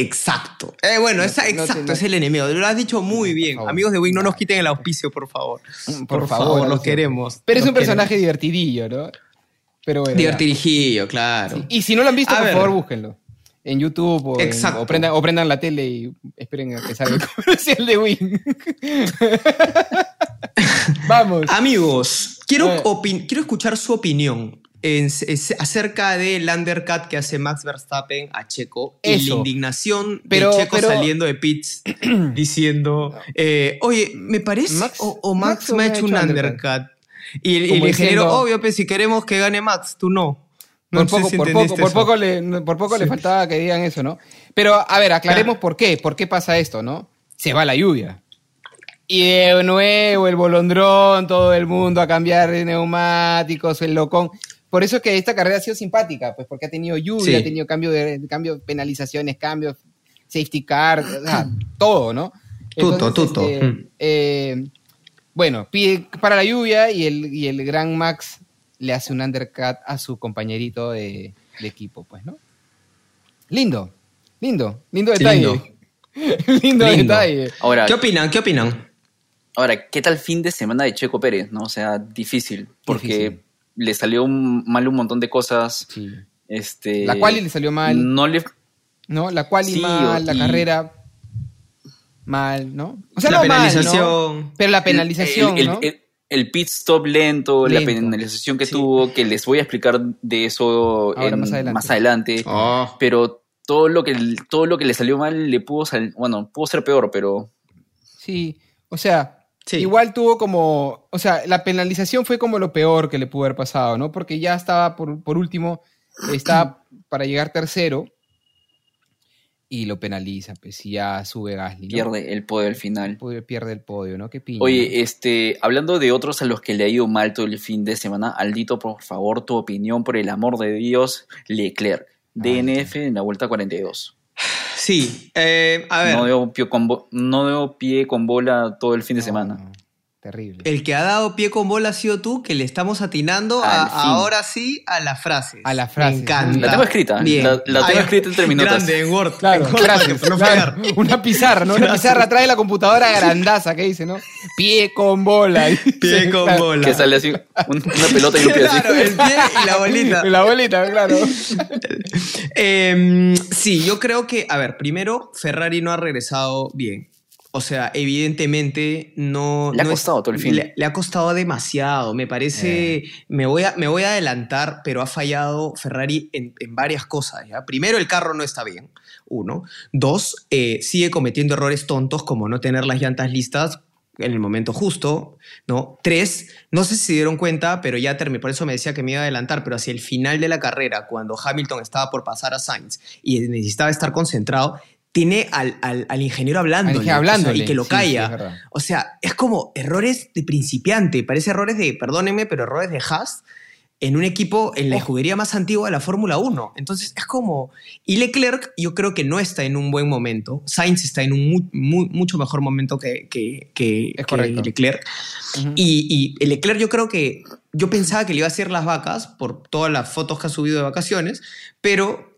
Exacto. Eh, bueno, No esa- te- no te- exacto, no- es el enemigo. Lo has dicho muy bien. favor. Amigos de Wing, no nos quiten el auspicio, por favor. Por, favor, los Lucio. queremos. Pero es los un personaje divertididillo, ¿no? Pero bueno. Divertidillo, claro. Y si no lo han visto, A por ver. favor, búsquenlo. En YouTube o, en- Exacto. o, prendan, o prendan la tele y esperen a que salga el [LAUGHS] comercial de Wing. [LAUGHS] Vamos. Amigos, quiero, quiero escuchar su opinión en- acerca del undercut que hace Max Verstappen a Checo y Eso. la indignación Pero- de Checo pero- saliendo de pits [CLEARS THROAT] diciendo, eh, oye, me parece, Max- o, o Max, Max me ha hecho un undercut. undercut. Y, el- y ingeniero, diciendo- obvio, pues si queremos que gane Max, tú no. No por poco, si por poco, por poco, le, por poco le faltaba que digan eso, ¿no? Pero, a ver, aclaremos por qué. ¿Por qué pasa esto, no? Se va la lluvia. Y de nuevo el bolondrón, todo el mundo a cambiar de neumáticos, el locón. Por eso es que esta carrera ha sido simpática, pues porque ha tenido lluvia, Sí. ha tenido cambio de cambio, penalizaciones, cambios, safety car, o sea, [CLEARS THROAT] todo, ¿no? Tuto, tuto. este, Mm. eh, bueno, pide para la lluvia y el, y el gran Max le hace un undercut a su compañerito de, de equipo, pues, ¿no? Lindo, lindo, lindo detalle. [LAUGHS] Lindo, Lindo. detalle. Ahora, ¿Qué opinan? ¿Qué opinan? ahora, ¿qué tal fin de semana de Checo Pérez? ¿no? O sea, difícil, porque Difícil. Le salió un- mal un montón de cosas. Sí. Este, La quali le salió mal. No le, ¿no? La quali Sí, mal, la carrera mal, ¿no? O sea, La no mal, ¿no? penalización. Pero la penalización, el, el- ¿no? el- el pit stop lento, la penalización que Sí. tuvo, que les voy a explicar de eso Ahora, en- más adelante. más adelante. Oh. Pero todo lo que todo lo que le salió mal le pudo sal- bueno, pudo ser peor, pero Sí, o sea, Sí. igual tuvo como, o sea, la penalización fue como lo peor que le pudo haber pasado, ¿no? Porque ya estaba por, por último, estaba [CLEARS THROAT] para llegar tercero y lo penaliza, pues y ya sube Gasly, ¿no? pierde el poder al final. Pierde el podio, ¿no? Qué piña. Oye, este, hablando de otros a los que le ha ido mal todo el fin de semana, Aldito, por favor, tu opinión por el amor de Dios, Leclerc, DNF en la vuelta 42. Sí, eh, a ver. No dio, pie con no dio pie con bola todo el fin de No, semana. Terrible. El que ha dado pie con bola ha sido tú, que le estamos atinando a- ahora sí a la frase. A la frase. Me encanta. La tengo escrita, Bien. la- la tengo escrita en tres minutos. Grande, en Word. Claro, en Word, gracias, claro. [LAUGHS] Una pizarra, ¿no? Una pizarra atrás de la computadora grandaza que dice, ¿no? Pie con bola. [LAUGHS] Pie Sí, con claro. bola. Que sale así, un- una pelota y un pie así. Claro, el pie y la bolita. [LAUGHS] La bolita, claro. Em, sí, yo creo que, a ver, primero, Ferrari no ha regresado bien. O sea, evidentemente no... Le ha no costado todo el fin. Le, le ha costado demasiado. Me parece... Me, voy a, me voy a adelantar, pero ha fallado Ferrari en, en varias cosas. ¿ya? Primero, el carro no está bien. Uno. Dos, eh, sigue cometiendo errores tontos como no tener las llantas listas en el momento justo, ¿no? Tres, no sé si se dieron cuenta, pero ya terminé, por eso me decía que me iba a adelantar, pero hacia el final de la carrera, cuando Hamilton estaba por pasar a Sainz y necesitaba estar concentrado, tiene al, al- al ingeniero ingeniero hablándole, o sea, y que lo sí, calla. sí, o sea, es como errores de principiante, parece errores de, perdónenme, pero errores de Haas en un equipo en la escudería más antigua de la Fórmula 1. Entonces es como... Y Leclerc yo creo que no está en un buen momento. Sainz está en un mu- mu- mucho mejor momento que, que, que- Es que. Leclerc. Ujú. Y, y el Leclerc yo creo que... Yo pensaba que le iba a hacer las vacas por todas las fotos que ha subido de vacaciones, pero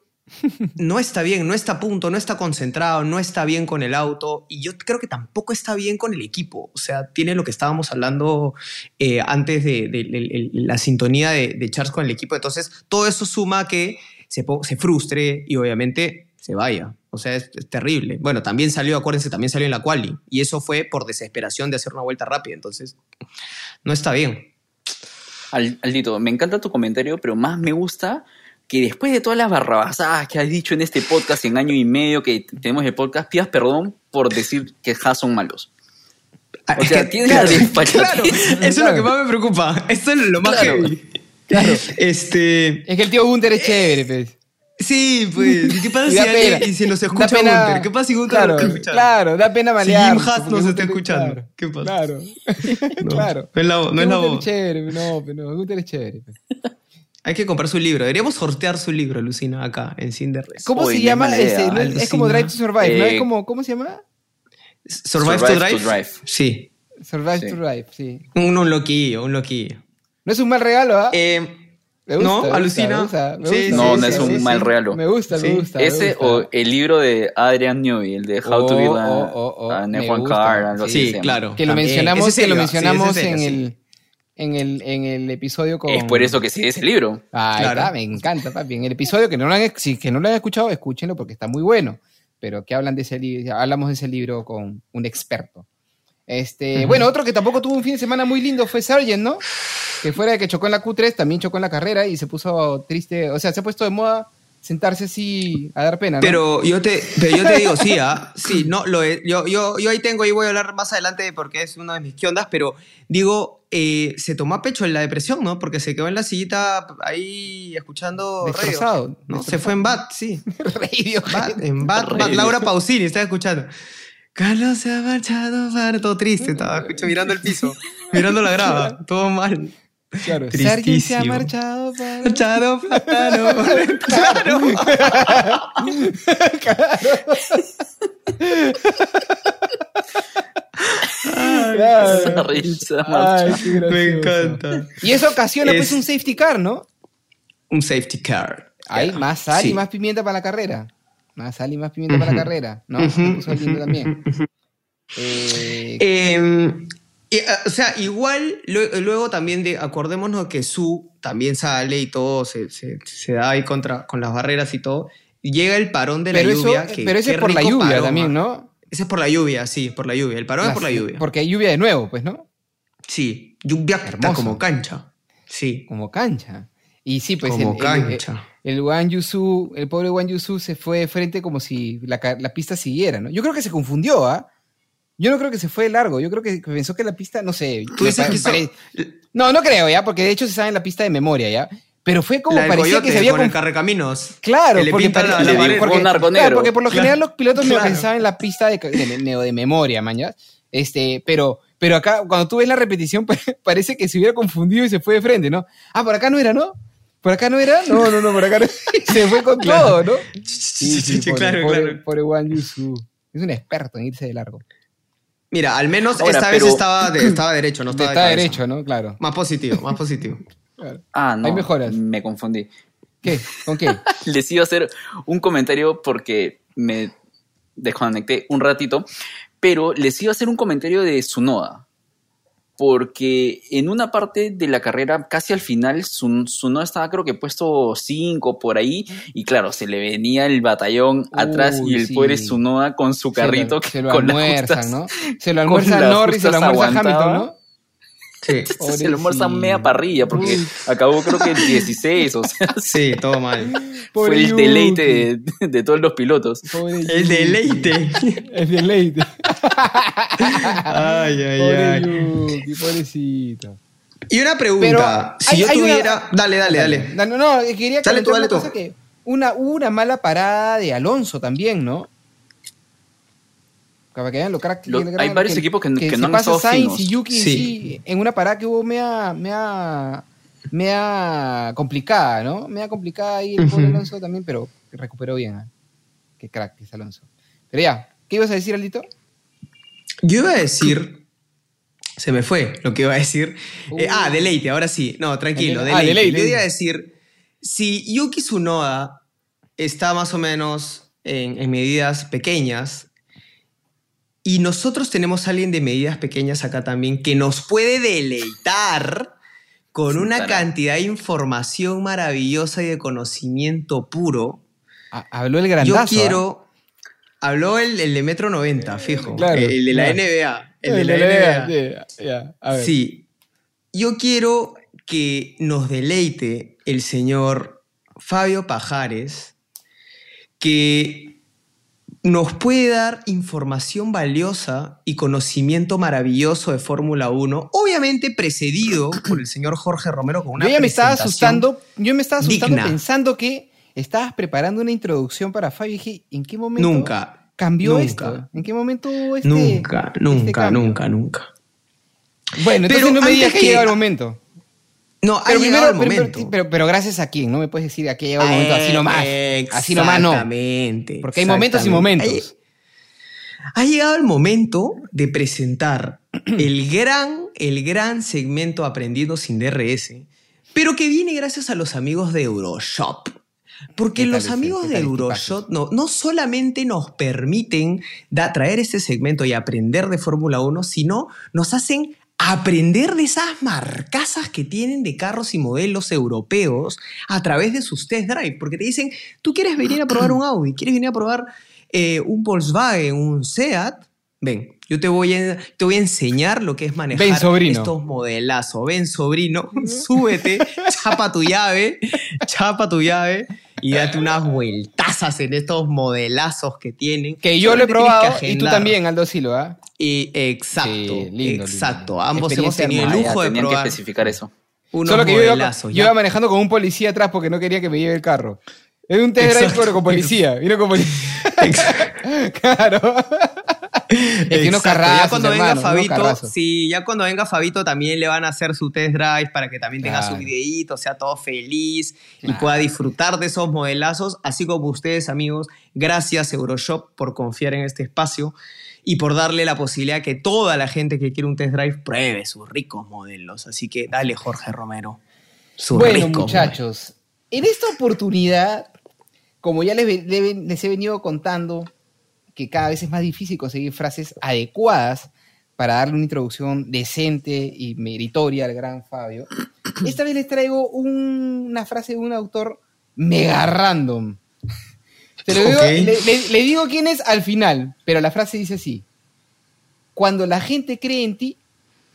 no está bien, no está a punto, no está concentrado, no está bien con el auto y yo creo que tampoco está bien con el equipo. O sea, tiene lo que estábamos hablando eh, antes de, la sintonía de, Charles con el equipo. Entonces, todo eso suma que se, frustre y obviamente se vaya. O sea, es, terrible. Bueno, también salió, acuérdense, también salió en la quali y eso fue por desesperación de hacer una vuelta rápida. Entonces, no está bien. Al- Aldito, me encanta tu comentario, pero más me gusta que después de todas las barrabasadas que has dicho en este podcast en año y medio que tenemos el podcast, pidas perdón por decir que Haas son malos. Ah, O sea, que- tiene claro, la claro, eso es lo que más me preocupa. Esto es lo más Claro. heavy. Este, Es que el tío Gunter es chévere, pues. sí, pues, ¿y ¿qué pasa si, alguien- si nos Da escucha pena- Gunter? ¿Qué pasa si Gunter claro, nos está escuchando? Claro, da pena Si malear. Jim Haas nos está Gunter- escuchando, claro, ¿qué pasa? Claro. No, [LAUGHS] claro. No es la, no es la Gunter voz. es chévere, no, pero no, Gunter es chévere. pues. Hay que comprar su libro. Deberíamos sortear su libro, Lucina, acá en Cinderres. ¿Cómo Uy, se no llama? no es, es como. Drive to Survive, ¿no? Eh, Es como, ¿cómo se llama? Survive, Survive to, drive? to Drive. Sí. Survive Sí. to Drive, sí. Un, un loquillo, un loquillo. No es un mal regalo, ¿ah? Eh, gusta, no, gusta, alucina. me gusta, me Sí, gusta, sí, No, no es un sí, mal regalo. Me gusta, Sí. me gusta. me Ese gusta. o el libro de Adrian Newey, el de How Oh, to Build a, oh, oh, oh, a me F1 gusta. Car, algo así. Sí, claro. Que lo mencionamos, Ese que lo ese mencionamos serio, en, sí. el, en, el, en el episodio con... Es por eso que sí, ese libro. Ahí Claro. está, me encanta, papi. En el episodio que no lo han, si que no lo han escuchado, escúchenlo porque está muy bueno. Pero que hablan de ese libro, hablamos de ese libro con un experto. Este, Bueno, otro que tampoco tuvo un fin de semana muy lindo fue Sargent, ¿no? Que fuera de que chocó en la Q3, también chocó en la carrera y se puso triste. O sea, se ha puesto de moda sentarse así a dar pena, ¿no? Pero yo te, pero yo te digo, sí, ¿ah? Sí, no, lo yo, yo, yo ahí tengo, y voy a hablar más adelante porque es una de mis quiondas, pero digo, eh, se tomó a pecho en la depresión, ¿no? Porque se quedó en la sillita ahí escuchando radio, Destrozado, ¿no? Se fue en bat, sí. [LAUGHS] Radio. Bat, en bat, bat. Laura Pausini, estaba escuchando. Carlos se ha marchado para... Todo triste, estaba [LAUGHS] escucho, mirando el piso, mirando la grava, [LAUGHS] todo mal. Claro. Sargent se ha Tristísimo. marchado para... Marchado para... no- Claro. Claro. Esa risa, Ay, qué Me encanta. Y eso ocasiona pues Es- un safety car, ¿no? Un safety car. Hay Ya. más sal y más pimienta para la carrera. Más sal y más pimienta para la carrera. ¿no? Se puso lindo también. Eh, Eh, y, ah, o sea, igual, lue- luego también de, acordémonos que Su también sale y todo, se, se- se da ahí contra, con las barreras y todo. Llega el parón de la eso, lluvia. que- pero ese es por la lluvia parón, también, ¿ah? ¿no? Ese es por la lluvia, sí, por la lluvia. El parón es por la lluvia. Porque hay lluvia de nuevo, pues, ¿no? Sí, lluvia como cancha. Sí, Como cancha. Y sí, pues como el, el, cancha. el Wang Yusu, el pobre Wang Yusu se fue de frente como si la, la pista siguiera, ¿no? Yo creo que se confundió, ¿ah? Yo no creo que se fue de largo, yo creo que pensó que la pista, no sé. Tú dices que pare- No, no creo, ¿ya? Porque de hecho se sabe en la pista de memoria, ¿ya? Pero fue como parecía coyote que se había con el carrecaminos. Claro, que le porque, la- porque- claro, porque por lo Claro. general los pilotos que Claro. saben la pista de, de, de memoria, mañana. Este, pero, pero acá, cuando tú ves la repetición, [LAUGHS] parece que se hubiera confundido y se fue de frente, ¿no? Ah, por acá no era, ¿no? ¿Por acá no era? No, no, no, por acá no. [LAUGHS] se fue con todo, ¿no? Sí, sí, pobre, claro, pobre, claro. pobre Wang Yusu. Es un experto en irse de largo. Mira, al menos Ahora, esta pero- vez estaba, de- estaba derecho, no estaba de Está cabeza. derecho, ¿no? Claro. Más positivo, más positivo. [LAUGHS] Claro. Ah, no. Hay mejoras. Me confundí. ¿Qué? ¿Con qué? [LAUGHS] Les iba a hacer un comentario porque me desconecté un ratito, pero les iba a hacer un comentario de Sunoda. Porque en una parte de la carrera, casi al final, Sun- Sunoda estaba creo que puesto 5 por ahí, y claro, se le venía el batallón atrás y el sí. pobre Sunoda con su carrito se [LAUGHS] lo, se lo con las almuerzan, justas- ¿no? Se lo almuerza Norris, se lo almuerza. Hamilton, ¿no? Sí, se lo almuerza Pobrecito. media parrilla porque Uy. acabó creo que el 16, o sea, [LAUGHS] sí, todo mal. Pobre [LAUGHS] fue el deleite de, de todos los pilotos. Pobre El deleite. [LAUGHS] El deleite. Ay, ay, Pobre ay. Yuki, pobrecito. Y una Pero pregunta. si hay- yo hay una- tuviera. Dale, dale, dale. No, no, quería Dale tú, dale una tú. que una, hubo una mala parada de Alonso también, ¿no? Para que vean lo crack Lo- hay varios que- equipos que- no han estado Sainz finos. y Yuki Sí. sí, en una parada que hubo mea, mea, mea complicada, ¿no? Mea complicada ahí el pobre Ujú. Alonso también, pero recuperó bien. ¿ah? Qué crack que es Alonso. Pero ya, ¿qué ibas a decir, Aldito? Yo iba a decir. Se me fue lo que iba a decir. Eh, Uy. ah, deleite, ahora sí. No, tranquilo, Ah, deleite. deleite. Yo iba a decir. Si Yuki Tsunoda está más o menos en, en medidas pequeñas. Y nosotros tenemos a alguien de medidas pequeñas acá también que nos puede deleitar con Sí, una cantidad de información maravillosa y de conocimiento puro. Ah, habló el grandazo. Yo ¿ah? quiero. Habló el, el de metro 90, fijo. Claro, el de la claro. NBA. El de Eh, la le- NBA. a ver. Sí. Yo quiero que nos deleite el señor Fabio Pajares, que nos puede dar información valiosa y conocimiento maravilloso de Fórmula 1, obviamente precedido [CLEARS THROAT] por el señor Jorge Romero con una Yo ya me estaba asustando, yo me estaba asustando digna. pensando que estabas preparando una introducción para Fabio y dije, ¿en qué momento Nunca. cambió nunca, esto? ¿En qué momento este Nunca, este nunca, nunca, nunca. Bueno, entonces Pero no me digas que que- el momento. No, Pero ha primero, llegado el pero- momento. pero, pero, pero gracias a quién, no me puedes decir a qué ha llegado el momento, así nomás. Así nomás no. Exactamente. Porque hay momentos y momentos. Ha, ha llegado el momento de presentar [CLEARS THROAT] el gran, el gran segmento Aprendiendo sin DRS, pero que viene gracias a los amigos de Euroshop. Porque ¿Qué tal los amigos de este Euroshop no, no solamente nos permiten da- traer este segmento y aprender de Fórmula 1, sino nos hacen aprender de esas marcasas que tienen de carros y modelos europeos a través de sus test drive. Porque te dicen, tú quieres venir a probar un Audi, quieres venir a probar eh, un Volkswagen, un Seat. Ven, yo te voy, a, te voy a enseñar lo que es manejar Ven, sobrino. estos modelazos. Ven, sobrino, [LAUGHS] súbete, chapa tu llave, chapa tu llave y date unas vueltazas en estos modelazos que tienen. Que yo lo he probado y tú también, Aldo Silva. Y exacto, Sí, lindo, exacto. lindo. Ambos hemos tenido el lujo de tenían que probar especificar eso. unos Solo que yo iba, yo iba manejando con un policía atrás porque no quería que me lleve el carro. Es un test drive pero con policía. Vino con policía. [LAUGHS] claro. Es que unos carrazos, ya cuando venga hermano, Fabito, sí, ya cuando venga Fabito también le van a hacer su test drive para que también tenga su videíto, sea todo feliz y Claro. pueda disfrutar de esos modelazos, así como ustedes amigos. Gracias Euroshop por confiar en este espacio y por darle la posibilidad que toda la gente que quiere un test drive pruebe sus ricos modelos. Así que dale Jorge Romero. Sus Bueno, ricos muchachos, en esta oportunidad, como ya les, he venido contando, que cada vez es más difícil conseguir frases adecuadas para darle una introducción decente y meritoria al gran Fabio, [CLEARS THROAT] esta vez les traigo un- una frase de un autor mega random. Te lo digo- Ok. le, le- le digo quién es al final, pero la frase dice así. Cuando la gente cree en ti,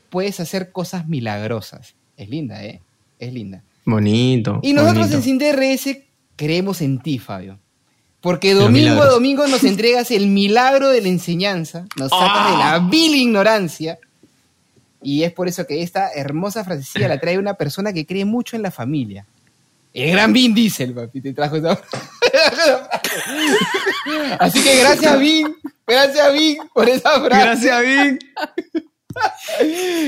puedes hacer cosas milagrosas. Es linda, ¿eh? Es linda. Bonito. Y nosotros bonito. en Sin DRS creemos en ti, Fabio. Porque domingo a domingo nos entregas el milagro de la enseñanza, nos sacas de la vil ignorancia. Y es por eso que esta hermosa frasecilla la trae una persona que cree mucho en la familia. El gran Vin Diesel, papi, te trajo esa [LAUGHS] Así que gracias, Vin. Gracias, Vin, por esa frase. Gracias, Vic.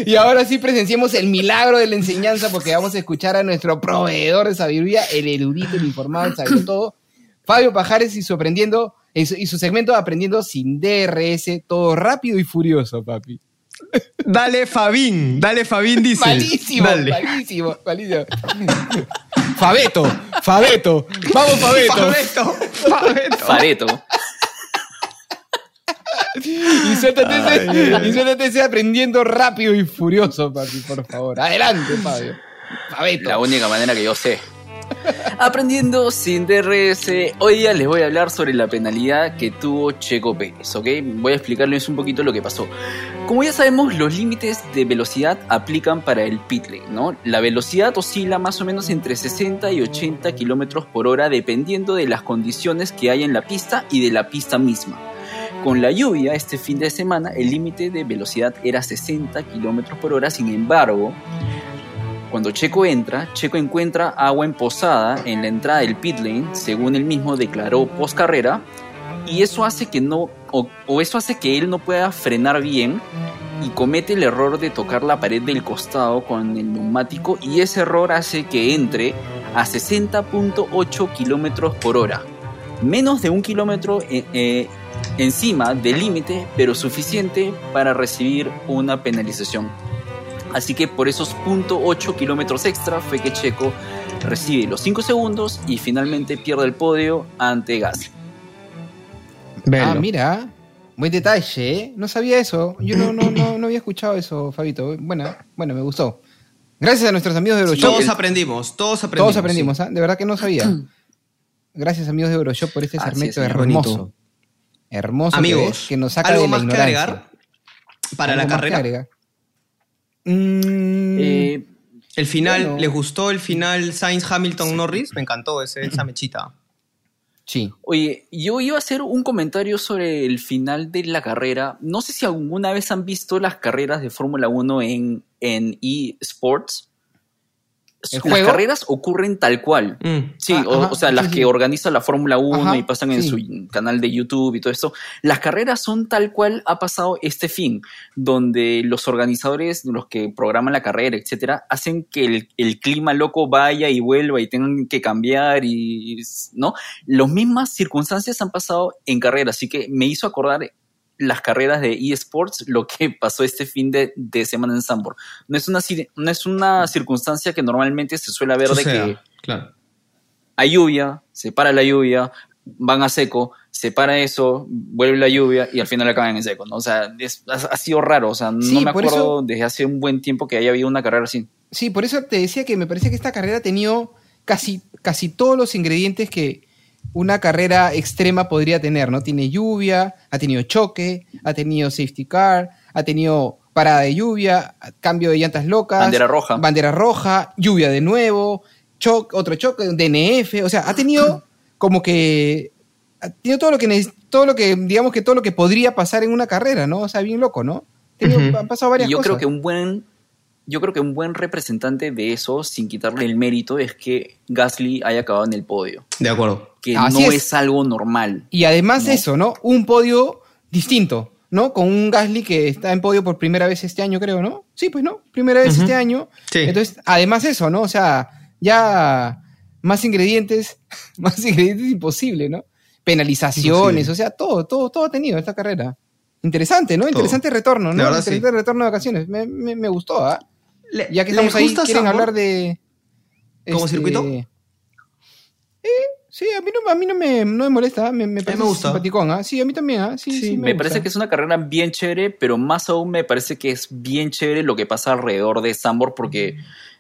Y ahora sí presenciemos el milagro de la enseñanza porque vamos a escuchar a nuestro proveedor de sabiduría, el erudito, el informado, el sabido todo, Fabio Pajares y su aprendiendo y su, y su segmento aprendiendo sin DRS, todo rápido y furioso, papi. Dale, Fabín. Dale, Fabín dice. Malísimo, Dale. malísimo, malísimo. Fabeto, Fabeto, vamos Fabeto. Fabeto. Fabeto. Fareto. Y suéltate, ese, y suéltate ese aprendiendo rápido y furioso, papi, por favor. Adelante, Fabio. Fabeto. La única manera que yo sé. Aprendiendo sin DRS, hoy día les voy a hablar sobre la penalidad que tuvo Checo Pérez, ¿ok? Voy a explicarles un poquito lo que pasó. Como ya sabemos, los límites de velocidad aplican para el pit lane. La velocidad oscila más o menos entre 60 y 80 kilómetros por hora dependiendo de las condiciones que hay en la pista y de la pista misma. Con la lluvia este fin de semana, el límite de velocidad era 60 kilómetros por hora, sin embargo, cuando Checo entra, Checo encuentra agua emposada en la entrada del pit lane, según él mismo declaró post carrera, y eso hace que no, o, eso hace que él no pueda frenar bien y comete el error de tocar la pared del costado con el neumático y ese error hace que entre a 60.8 kilómetros por hora, menos de un kilómetro eh, eh, encima del límite, pero suficiente para recibir una penalización. Así que por esos .8 kilómetros extra fue que Checo recibe los 5 segundos y finalmente pierde el podio ante Gasly. Velo. Ah, mira. Buen detalle, ¿eh? No sabía eso. Yo no, no, no, no había escuchado eso, Fabito. Bueno, bueno, me gustó. Gracias a nuestros amigos de Euroshop. Todos aprendimos, todos aprendimos. Todos aprendimos, ¿ah? De verdad que no sabía. [CLEARS THROAT] Gracias, amigos de Euroshop, por este segmento es, hermoso. bonito. Hermoso Amigos, que, es, que nos saca ¿algo de la más que agregar para ¿Algo la más que carrera? agregar? Mm, Eh, El final, Bueno. ¿les gustó el final Sainz Hamilton Norris? Me encantó ese, esa mechita. Sí. Oye, yo iba a hacer un comentario sobre el final de la carrera. No sé si alguna vez han visto las carreras de Fórmula 1 en, en eSports. ¿El Las juego? carreras ocurren tal cual. Mm. Sí, Ah, o, ajá, o sea, sí, las sí. que organiza la Fórmula 1 Ajá, y pasan en sí. su canal de YouTube y todo eso. Las carreras son tal cual ha pasado este fin, donde los organizadores, los que programan la carrera, etcétera, hacen que el, el clima loco vaya y vuelva y tengan que cambiar y, ¿no? Las mismas circunstancias han pasado en carrera, así que me hizo acordar las carreras de eSports, lo que [LAUGHS] pasó este fin de, de semana en Sambor. No es una, no es una circunstancia que normalmente se suele ver de que Claro. hay lluvia, se para la lluvia, van a seco, se para eso, vuelve la lluvia y al final acaban en seco, ¿no? O sea, es- ha, ha sido raro, o sea, no Sí, me acuerdo eso- desde hace un buen tiempo que haya habido una carrera así. Sí, por eso te decía que me parece que esta carrera ha tenido casi, casi todos los ingredientes que una carrera extrema podría tener, ¿no? Tiene lluvia, ha tenido choque, ha tenido safety car, ha tenido parada de lluvia, cambio de llantas locas, Bandera roja. bandera roja, lluvia de nuevo, choque, otro choque, DNF, o sea, ha tenido como que ha tenido todo lo que todo lo que digamos que todo lo que podría pasar en una carrera, ¿no? O sea, bien loco, ¿no? Ha tenido-. Han pasado varias yo cosas. creo que un buen yo creo que un buen representante de eso, sin quitarle el mérito, es que Gasly haya acabado en el podio, De acuerdo. Que Así no es. es. algo normal. Y además de eso, ¿no? Un podio distinto, ¿no? Con un Gasly que está en podio por primera vez este año, creo, ¿no? Sí, pues, ¿no? Primera vez este año. Sí. Entonces, además eso, ¿no? O sea, ya más ingredientes, [LAUGHS] más ingredientes imposible, ¿no? Penalizaciones, Imposible. o sea, todo, todo, todo ha tenido esta carrera. Interesante, ¿no? Todo. Interesante retorno, De ¿no? Interesante sí. retorno de vacaciones. Me, me- me gustó, ¿ah? Le- Ya que ¿le estamos ahí, ¿quieren hablar de... ¿Como este, circuito? Eh, sí, a mí no, a mí no, me, no me molesta, me, me parece me gusta. simpaticón, ¿ah? Sí, a mí también, ¿ah? Sí, sí, Sí, Me parece que es una carrera bien chévere, pero más aún me parece que es bien chévere lo que pasa alrededor de Sambor porque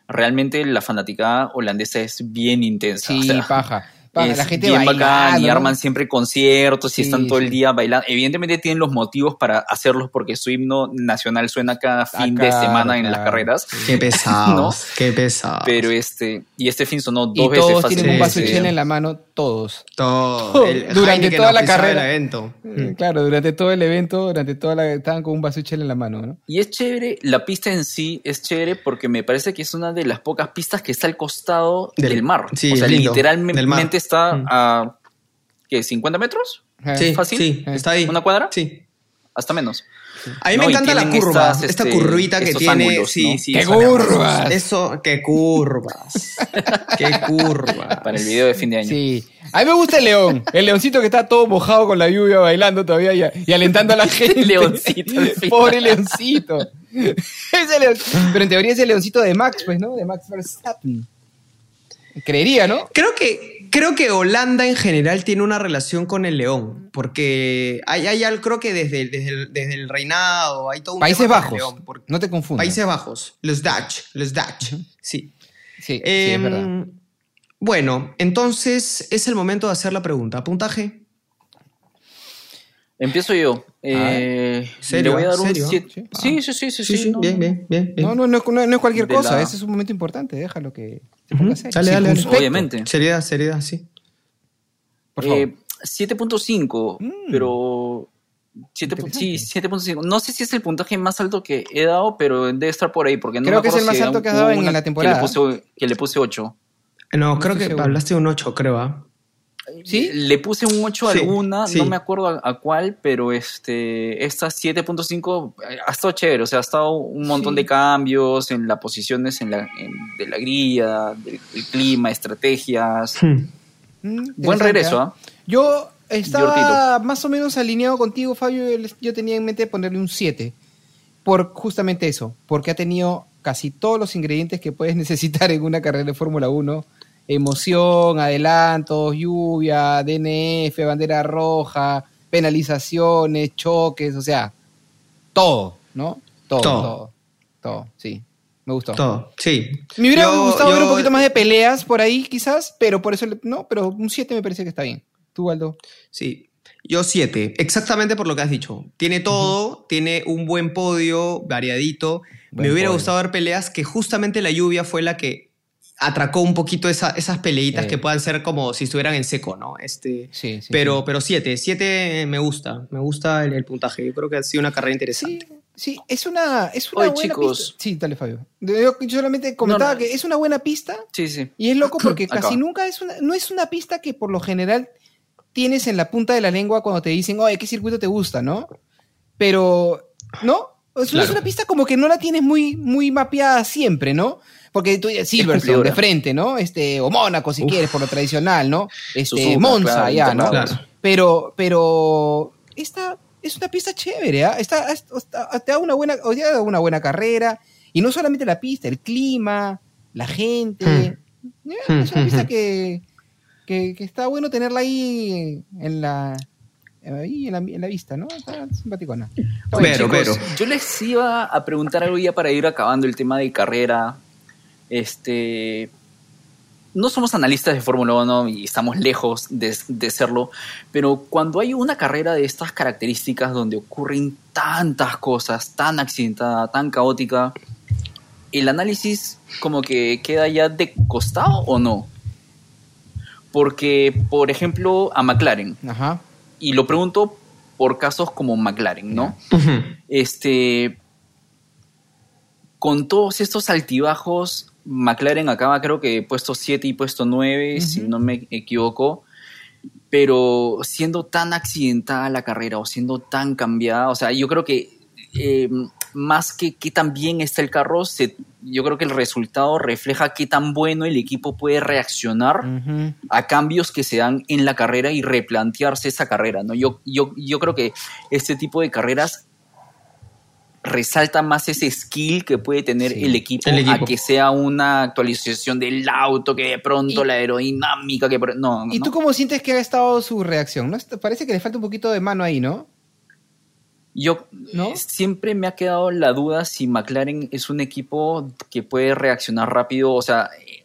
realmente la fanaticada holandesa es bien intensa. Sí, o sea, paja. Es La gente bien bailando, bacán y ¿no? arman siempre conciertos y Sí, están todo sí. el día bailando. Evidentemente tienen los motivos para hacerlos porque su himno nacional suena cada fin de Ah, claro, semana en las carreras. Qué pesados, qué pesados. Pero este, y este fin sonó Y dos veces todos tienen un Sí, vaso de sí. chela en la mano, todos. todo. El Durante toda la carrera. el evento. Eh, Claro, durante todo el evento, durante toda la... Estaban con un vaso de chela en la mano, ¿no? Y es chévere, la pista en sí es chévere porque me parece que es una de las pocas pistas que está al costado Del- del, mar. sí, o sea, lindo, literalmente del mar. Está Mm. a ¿qué, 50 metros. Sí, ¿Fácil? sí, está ahí. una cuadra, Sí. hasta menos. A mí No, me encanta la curva, estas, esta este, curvita que tiene. ángulos, sí, ¿no? sí. ¡Qué curvas! Eso, qué curvas. [LAUGHS] qué curvas. Para el video de fin de año. Sí. A mí me gusta el león. El leoncito que está todo mojado con la lluvia bailando todavía y, y alentando a la [LAUGHS] gente. leoncito al final. Pobre leoncito. Ese leon- Pero en teoría es el leoncito de Max, pues, ¿no? De Max Verstappen. Creería, ¿no? Creo que, creo que Holanda en general tiene una relación con el león, porque hay, hay algo, creo que desde, desde, el, desde el reinado hay todo un Países tema con el Bajos. león, porque- No te confundas. Países Bajos, los Dutch, los Dutch, sí. Sí, sí, Em, es verdad. bueno, entonces es el momento de hacer la pregunta. ¿Puntaje? Empiezo yo. Eh, ¿Serio? Le voy a dar un ¿Serio? 7. Sí. Sí, sí, sí, sí, sí, no, bien, bien, bien, bien. No, no, no, es- no, no es cualquier de cosa. la- Ese es un momento importante. Déjalo que se serio. Dale, dale, dale. Obviamente. Seriedad, seriedad, sí. Por favor. Eh, 7.5, Mm. pero... siete pu- sí, Interesante. 7.5. No sé si es el puntaje más alto que he dado, pero debe estar por ahí. Porque no Creo me que es el más si alto que has dado en la temporada. Que le puse, que le puse 8. No, No creo que seguro. hablaste de un 8, creo. ¿ah? ¿Sí? Le puse un 8 a Sí, alguna, sí. no me acuerdo a, a cuál, pero este esta 7.5 eh, ha estado chévere. O sea, ha estado un montón Sí. de cambios en las posiciones en la, en- de la grilla, del, del clima, estrategias. Mm, Buen regreso, ¿ah? ¿ah? Yo estaba Divertido. más o menos alineado contigo, Fabio. Yo- Yo tenía en mente ponerle un 7. Por justamente eso. Porque ha tenido casi todos los ingredientes que puedes [LAUGHS] necesitar en una carrera de Fórmula 1. Emoción, adelantos, lluvia, DNF, bandera roja, penalizaciones, choques, o sea, todo, ¿no? Todo, Todo. todo, todo, sí. Me gustó. Todo, sí. Me hubiera Yo- gustado ver un poquito más de peleas por ahí, quizás, pero por eso, le- no, pero un 7 me parece que está bien. ¿Tú, Aldo? Sí, yo siete, exactamente por lo que has dicho. Tiene todo, tiene un buen podio, variadito. Buen Me hubiera podio. gustado ver peleas que justamente la lluvia fue la que atracó un poquito esa- esas peleitas Sí. que puedan ser como si estuvieran en seco, ¿no? Este, Sí, sí, pero, sí. pero siete, siete me gusta, me gusta el, el puntaje. Yo creo que ha sido una carrera Sí, interesante. sí, es una, es una Oye, buena chicos. pista. Sí, dale, Fabio. Yo, yo solamente comentaba no. que es una buena pista Sí, sí. y es loco porque [CLEARS THROAT] Acá. casi nunca es una, no es una pista que por lo general tienes en la punta de la lengua cuando te dicen, oye, ¿qué circuito te gusta, no? Pero, ¿no? Es, Claro. es una pista como que no la tienes muy, muy mapeada siempre, ¿no? Porque tú dices Silverstone de frente, ¿no? Este, o Mónaco si Uf. quieres, por lo tradicional, ¿no? Este, Suzuka, Monza, claro, ya, ¿no? Claro. Pero, pero esta es una pista chévere, ¿ah? Está, está- te da una buena, o te da una buena carrera. Y no solamente la pista, el clima, la gente. Hmm. Eh, Es una Hmm, pista hmm, que, que, que está bueno tenerla ahí en la, ahí en la, en la vista, ¿no? Está simpaticona. Está bueno. Pero, Chicos, pero. yo les iba a preguntar algo ya para ir acabando el tema de carrera. Este. No somos analistas de Fórmula 1 y estamos lejos de, de serlo, pero cuando hay una carrera de estas características donde ocurren tantas cosas, tan accidentada, tan caótica, ¿el análisis como que queda ya de costado o no? Porque, por ejemplo, a McLaren, Ajá. y lo pregunto por casos como McLaren, ¿no? Este, con todos estos altibajos, McLaren acaba creo que puesto 7 y puesto 9, si no me equivoco, pero siendo tan accidentada la carrera o siendo tan cambiada, o sea, yo creo que eh, más que qué tan bien está el carro, se- yo creo que el resultado refleja qué tan bueno el equipo puede reaccionar a cambios que se dan en la carrera y replantearse esa carrera, ¿no? Yo, yo, yo creo que este tipo de carreras resalta más ese skill que puede tener Sí, el, equipo el equipo. a que sea una actualización del auto, que de pronto Y- la aerodinámica, que... No, ¿Y no. tú cómo sientes que ha estado su reacción? ¿No? Parece que le falta un poquito de mano ahí, ¿no? Yo ¿No? eh, siempre me ha quedado la duda si McLaren es un equipo que puede reaccionar rápido, o sea, eh,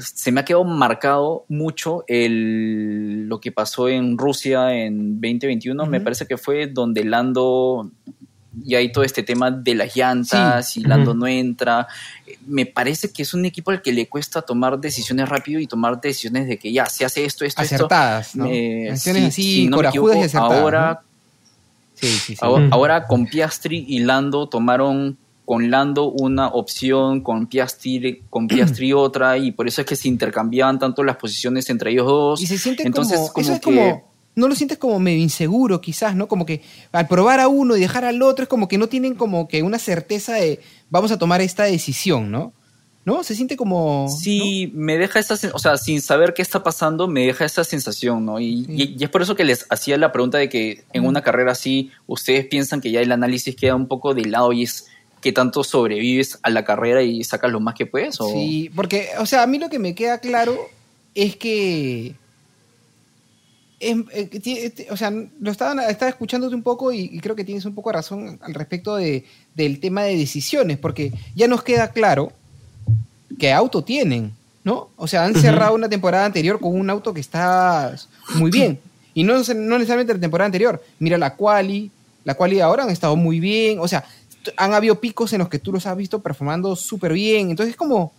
se me ha quedado marcado mucho el, lo que pasó en Rusia en 2021, me parece que fue donde Lando y hay todo este tema de las llantas y. Lando no entra. Me parece que es un equipo al que le cuesta tomar decisiones rápido y tomar decisiones de que ya se hace esto, esto, esto. Acertadas, ¿no? Eh, Acciones sí, así, si no me y equivoco, acertadas. ahora ¿no? Sí, ahora con Piastri y Lando tomaron con Lando una opción, con Piastri, con Piastri [CLEARS THROAT] otra, y por eso es que se intercambiaban tanto las posiciones entre ellos dos. Y se siente Entonces, como, como eso es que- como, no lo sientes como medio inseguro quizás, ¿no? Como que al probar a uno y dejar al otro es como que no tienen como que una certeza de vamos a tomar esta decisión, ¿no? ¿No? Se siente como... Sí, me deja esa, o sea, sin saber qué está pasando, me deja esa sensación, ¿no? Y, Sí. y- y es por eso que les hacía la pregunta de que en una carrera así, ustedes piensan que ya el análisis queda un poco de lado y es que tanto sobrevives a la carrera y sacas lo más que puedes, o Sí, porque, o sea, a mí lo que me queda claro es que... es- eh, que tie- este, o sea, lo estaba, estaba escuchándote un poco y, y creo que tienes un poco de razón al respecto de, del tema de decisiones, porque ya nos queda claro qué auto tienen, ¿no? O sea, han cerrado una temporada anterior con un auto que está muy bien. Y no, no necesariamente la temporada anterior. Mira la quali, la quali ahora han estado muy bien. O sea, han habido picos en los que tú los has visto performando súper bien. Entonces es como,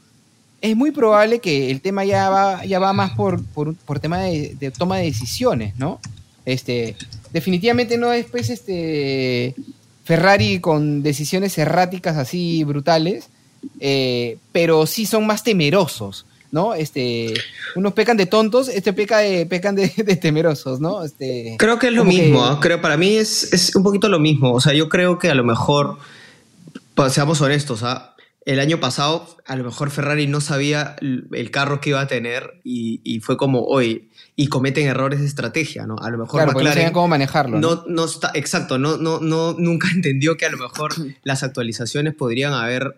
es muy probable que el tema ya va, ya va más por, por, por tema de, de toma de decisiones, ¿no? Este, definitivamente no es pues este Ferrari con decisiones erráticas así brutales, eh, pero sí son más temerosos, ¿no? Este, unos pecan de tontos, este peca de, pecan de, de temerosos, ¿no? Este, Creo que es lo como que- mismo, ¿ah? creo para mí es, es un poquito lo mismo. O sea, yo creo que a lo mejor, pues, seamos honestos, ¿ah? el año pasado a lo mejor Ferrari no sabía el carro que iba a tener y, y fue como hoy y cometen errores de estrategia, ¿no? A lo mejor claro, no McLaren sabían cómo manejarlo. ¿no? no, no está, exacto, no, no, no, nunca [LAUGHS] entendió que a lo mejor las actualizaciones podrían haber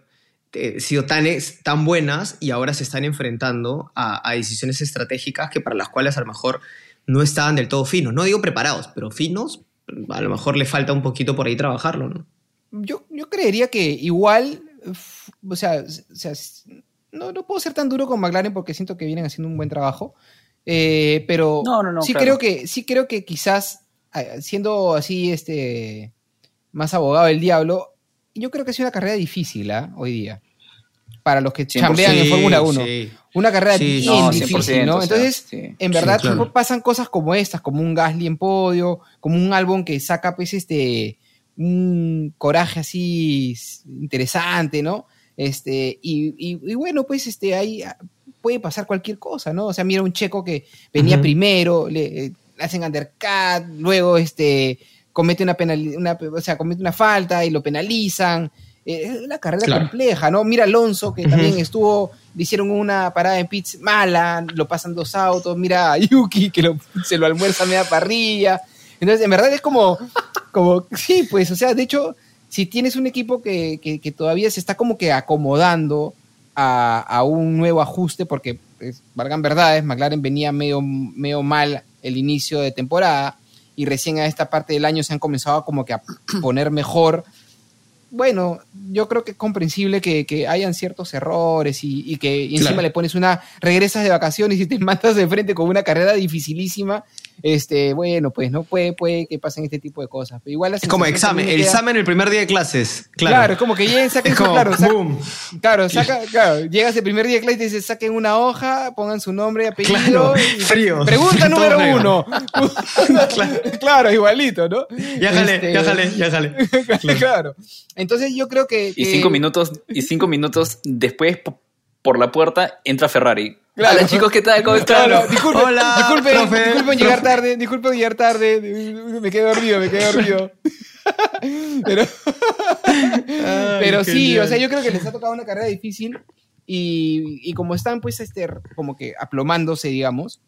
eh, sido tan, ex- tan buenas y ahora se están enfrentando a, a decisiones estratégicas que para las cuales a lo mejor no estaban del todo finos. No digo preparados, pero finos, a lo mejor le falta un poquito por ahí trabajarlo, ¿no? Yo, yo creería que igual, o sea, o sea, no, no puedo ser tan duro con McLaren porque siento que vienen haciendo un buen trabajo. Eh, pero No, no, no, sí claro. creo que, sí creo que quizás, siendo así, este, más abogado del diablo, yo creo que ha sido una carrera difícil, ¿ah? Hoy día. para los que 100%. chambean en Fórmula 1. sí. Una carrera Sí, bien no, difícil, 100%, ¿no? o sea, Entonces, sí. en verdad, claro. pasan cosas como estas, como un Gasly en podio, como un álbum que saca, pues, este, un coraje así interesante, ¿no? Este, y, y- y bueno, pues, este, ahí ah, puede pasar cualquier cosa, ¿no? O sea, mira un checo que venía primero, le, eh, le hacen undercut, luego, este, comete una penal, una, o sea, comete una falta y lo penalizan. Eh, es una carrera Claro. compleja, ¿no? Mira Alonso, que Ujú. también estuvo, le hicieron una parada en pits mala, lo pasan dos autos, mira a Yuki, que lo- se lo almuerza a media parrilla. Entonces, en verdad es como, como, sí, pues, o sea, de hecho, si tienes un equipo que, que- que todavía se está como que acomodando a, a un nuevo ajuste, porque, pues, valgan verdades, McLaren venía medio, medio mal el inicio de temporada y recién a esta parte del año se han comenzado como que a [CLEARS THROAT] poner mejor. Bueno, yo creo que es comprensible que, que hayan ciertos errores y, y que encima Claro. le pones una, regresas de vacaciones y te [LAUGHS] matas de frente con una carrera dificilísima. Este, bueno, pues no puede, puede que pasen este tipo de cosas. Pero igual Es como examen, el queda- examen el primer día de clases. Claro, Claro, es como que lleguen, saquen como, claro, saca- boom. claro, saca, claro, llegas el primer día de clase y te dice, saquen una hoja, pongan su nombre y apellido. Claro, y- frío. Pregunta [LAUGHS] número frío. uno. [LAUGHS] claro. igualito, ¿no? Ya jale, Este, ya jale, ya jale. [LAUGHS] claro. Entonces yo creo que... Y que- cinco minutos, y cinco minutos después, po- por la puerta, entra Ferrari. Claro. Hola chicos, ¿qué tal? ¿Cómo están? Claro, disculpen, Hola, disculpen, profe, disculpen llegar tarde, disculpen llegar tarde, me quedé dormido, me quedé dormido. [LAUGHS] pero sí, bien. o sea, yo creo que les ha tocado una carrera difícil y, y como están pues este como que aplomándose, digamos,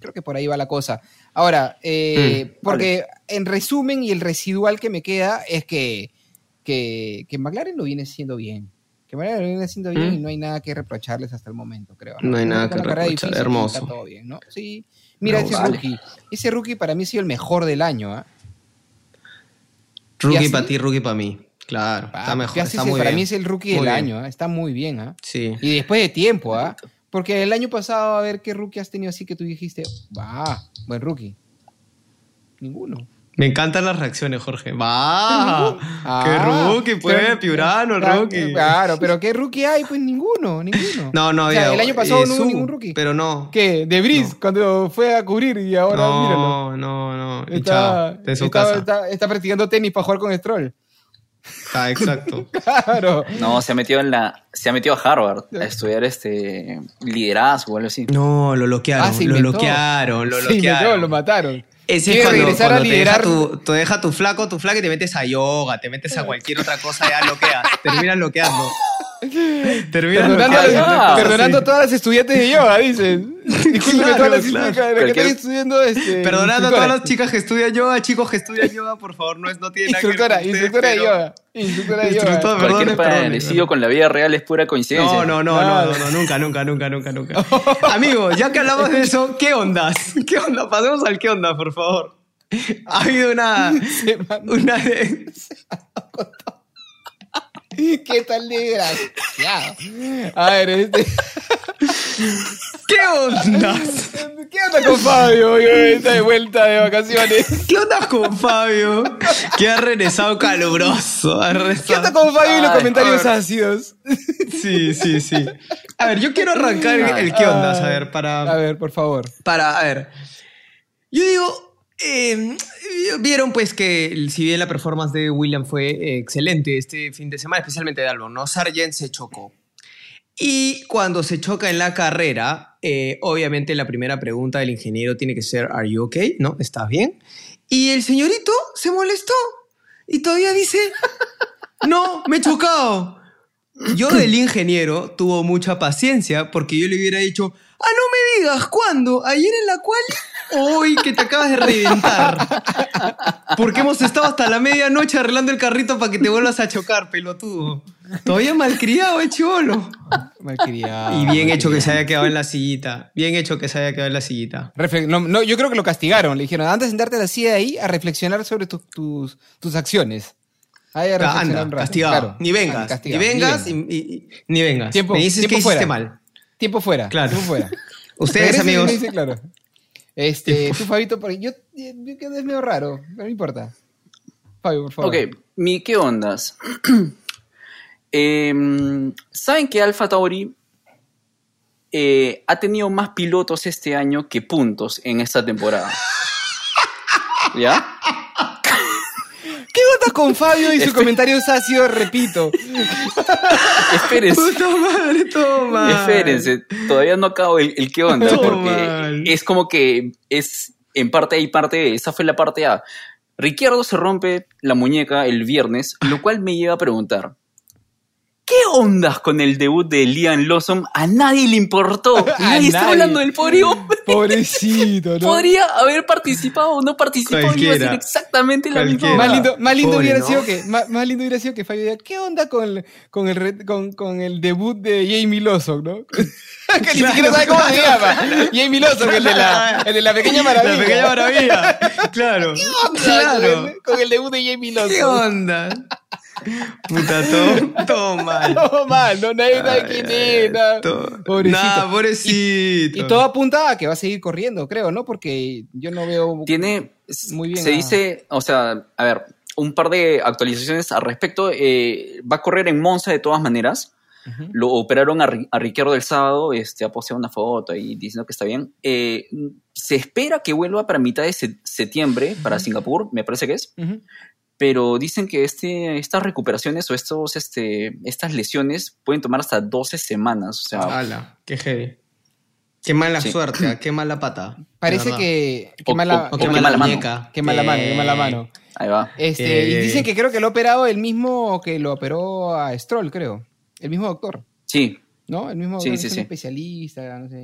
creo que por ahí va la cosa. Ahora, eh, Mm, porque en resumen y el residual que me queda es que, que, que McLaren lo viene haciendo bien. Que McLaren lo viene haciendo bien Mm. y no hay nada que reprocharles hasta el momento, creo. No hay nada que reprochar, difícil hermoso. Está todo bien, ¿no? Sí. Mira No, ese vale. rookie. Ese rookie para mí ha sido el mejor del año, ¿ah? ¿Y Rookie para ti, rookie para mí. Claro, está mejor, está es- muy para bien. mí es el rookie Muy del bien. año, ¿ah? está muy bien, ¿ah? Sí. Y después de tiempo, ¿ah? Porque el año pasado, a ver qué rookie has tenido así que tú dijiste, va, buen rookie. Ninguno. Me encantan las reacciones, Jorge. [LAUGHS] Va. Ah, qué rookie, pues, pero- Piurano, el rookie. Claro, pero ¿qué rookie hay? Pues ninguno, ninguno. No, no, O sea, ya, el año pasado eh, no hubo ningún rookie. Pero no. ¿Qué? De Brice, cuando fue a cubrir y ahora míralo. No, no, no. Está, chao, de su está, casa. está- está practicando tenis para jugar con Stroll. Ah, exacto. [LAUGHS] Claro. No, se ha metido en la, se ha metido a Harvard a estudiar este liderazgo o algo así. No, lo bloquearon, Ah, lo bloquearon, lo Sí, bloquearon. lo mataron. Ese es cuando, regresar a cuando te, deja liderar. tu, te deja tu flaco, tu flaca y te metes a yoga, te metes a cualquier otra cosa, ya bloqueas, terminas bloqueando. [LAUGHS] Terminas Perdonando. Ah, perdonando Sí. a todas las estudiantes de yoga, dicen. [LAUGHS] Disculpe Claro, todas las claro. las que están estudiando. Este, Perdonando a todas las chicas que estudian yoga, chicos que estudian yoga, por favor, no, es, no tiene nada que ver Instructora, con ustedes, instructora de yoga. Instructora de yoga. Cualquier parecido con la vida real es pura coincidencia. No, no, no, no, no, no, nunca, nunca, nunca, nunca, nunca. [LAUGHS] Amigos, ya que hablamos de eso, ¿qué ondas? ¿Qué onda? Pasemos al qué onda, por favor. Ha habido una. Una de- [LAUGHS] ¿Qué tal desgraciado? A ver, este. ¿Qué ondas? ¿Qué onda con Fabio? Está de vuelta de vacaciones. ¿Qué onda con Fabio? Que ha regresado caluroso. Ha ¿Qué onda con Fabio y los Ay, comentarios ácidos? Sí, sí, sí. A ver, yo quiero arrancar el, el qué ondas, a ver, para. A ver, por favor. para, a ver, yo digo, eh, vieron pues que si bien la performance de William fue eh, excelente este fin de semana, especialmente de Albon, ¿no? Sargent se chocó. Y cuando se choca en la carrera, eh, obviamente la primera pregunta del ingeniero tiene que ser, ¿Are you okay? ¿No? ¿Estás bien? Y el señorito se molestó y todavía dice, no, me he chocado. Yo del ingeniero tuvo mucha paciencia porque yo le hubiera dicho, ah, no me digas, ¿cuándo? ¿Ayer en la cual? Hoy que te acabas de reventar. Porque hemos estado hasta la medianoche arreglando el carrito para que te vuelvas a chocar, pelotudo. Todavía malcriado, eh, chivolo. Malcriado. Y bien hecho que se haya quedado en la sillita. Bien hecho que se haya quedado en la sillita. Refle- no, no, yo creo que lo castigaron. Le dijeron, antes de sentarte a la silla de ahí, a reflexionar sobre tu- tus, tus acciones. Ahí a reflexionar Anda, un rato. castigado. Claro. Ni vengas. Ni vengas Ni y, y- y- ni vengas. Tiempo- Me dices tiempo que fuera. hiciste mal. Tiempo fuera. Claro. Tiempo fuera. [LAUGHS] Ustedes, amigos. dice, claro. Este, tú, Fabito, por- yo, yo quedé medio raro, pero no importa. Fabio, por favor. Ok, mi qué ondas. [CLEARS THROAT] Em, ¿Saben que Alfa Tauri eh, ha tenido más pilotos este año que puntos en esta temporada? [LAUGHS] ¿Ya? ¿Qué onda con Fabio y su comentario sacio? Repito. [LAUGHS] Espérense. Puta madre, toma. Espérense, todavía no acabo el, el qué onda, Todo porque mal. es como que es en parte A y parte B. Esa fue la parte A. Ricciardo se rompe la muñeca el viernes, lo cual me lleva a preguntar. ¿Qué ondas con el debut de Liam Lawson? A nadie le importó. [LAUGHS] Nadie está nadie. hablando del pobre hombre. Pobrecito, ¿no? Podría haber participado o no participado y iba a ser exactamente la misma. Cualquiera. Más huevada. lindo, más lindo Pobre, hubiera ¿no? sido que más, más lindo hubiera sido que Fabio diga, ¿qué onda con el, con el, con, con el debut de Jamie Lawson, no? [LAUGHS] que ni siquiera sabe cómo se llama. Jamie Lawson, el de la, el de la pequeña maravilla. La pequeña maravilla. [LAUGHS] Claro. Claro. Con, el, con el debut de Jamie Lawson. ¿Qué onda? Puta, todo, todo mal. [LAUGHS] No, mal, no, nadie sabe quién es. nada. Todo- Pobrecito. Nah, pobrecito. Y todo apunta a que va a seguir corriendo, creo, ¿no? Porque yo no veo. Tiene, Muy bien, se dice, o sea, a ver, un par de actualizaciones al respecto. eh, va a correr en Monza de todas maneras. Lo operaron a, a Ricciardo el sábado, este, ha posteado una foto ahí diciendo que está bien. Eh, se espera que vuelva para mitad de se- septiembre, para Singapur, me parece que es. Pero dicen que este, estas recuperaciones o estos, este, estas lesiones pueden tomar hasta 12 semanas. O sea, Ala, qué heavy. Qué mala Sí. suerte, ah, qué mala pata. Parece que. Qué mala, qué mala mano. muñeca. qué mala mano, qué mala mano. ahí va. Este, y dicen que creo que lo ha operado el mismo que lo operó a Stroll, creo. El mismo doctor, Sí, ¿no? El mismo Sí, doctor, sí, es un sí. especialista, no sé.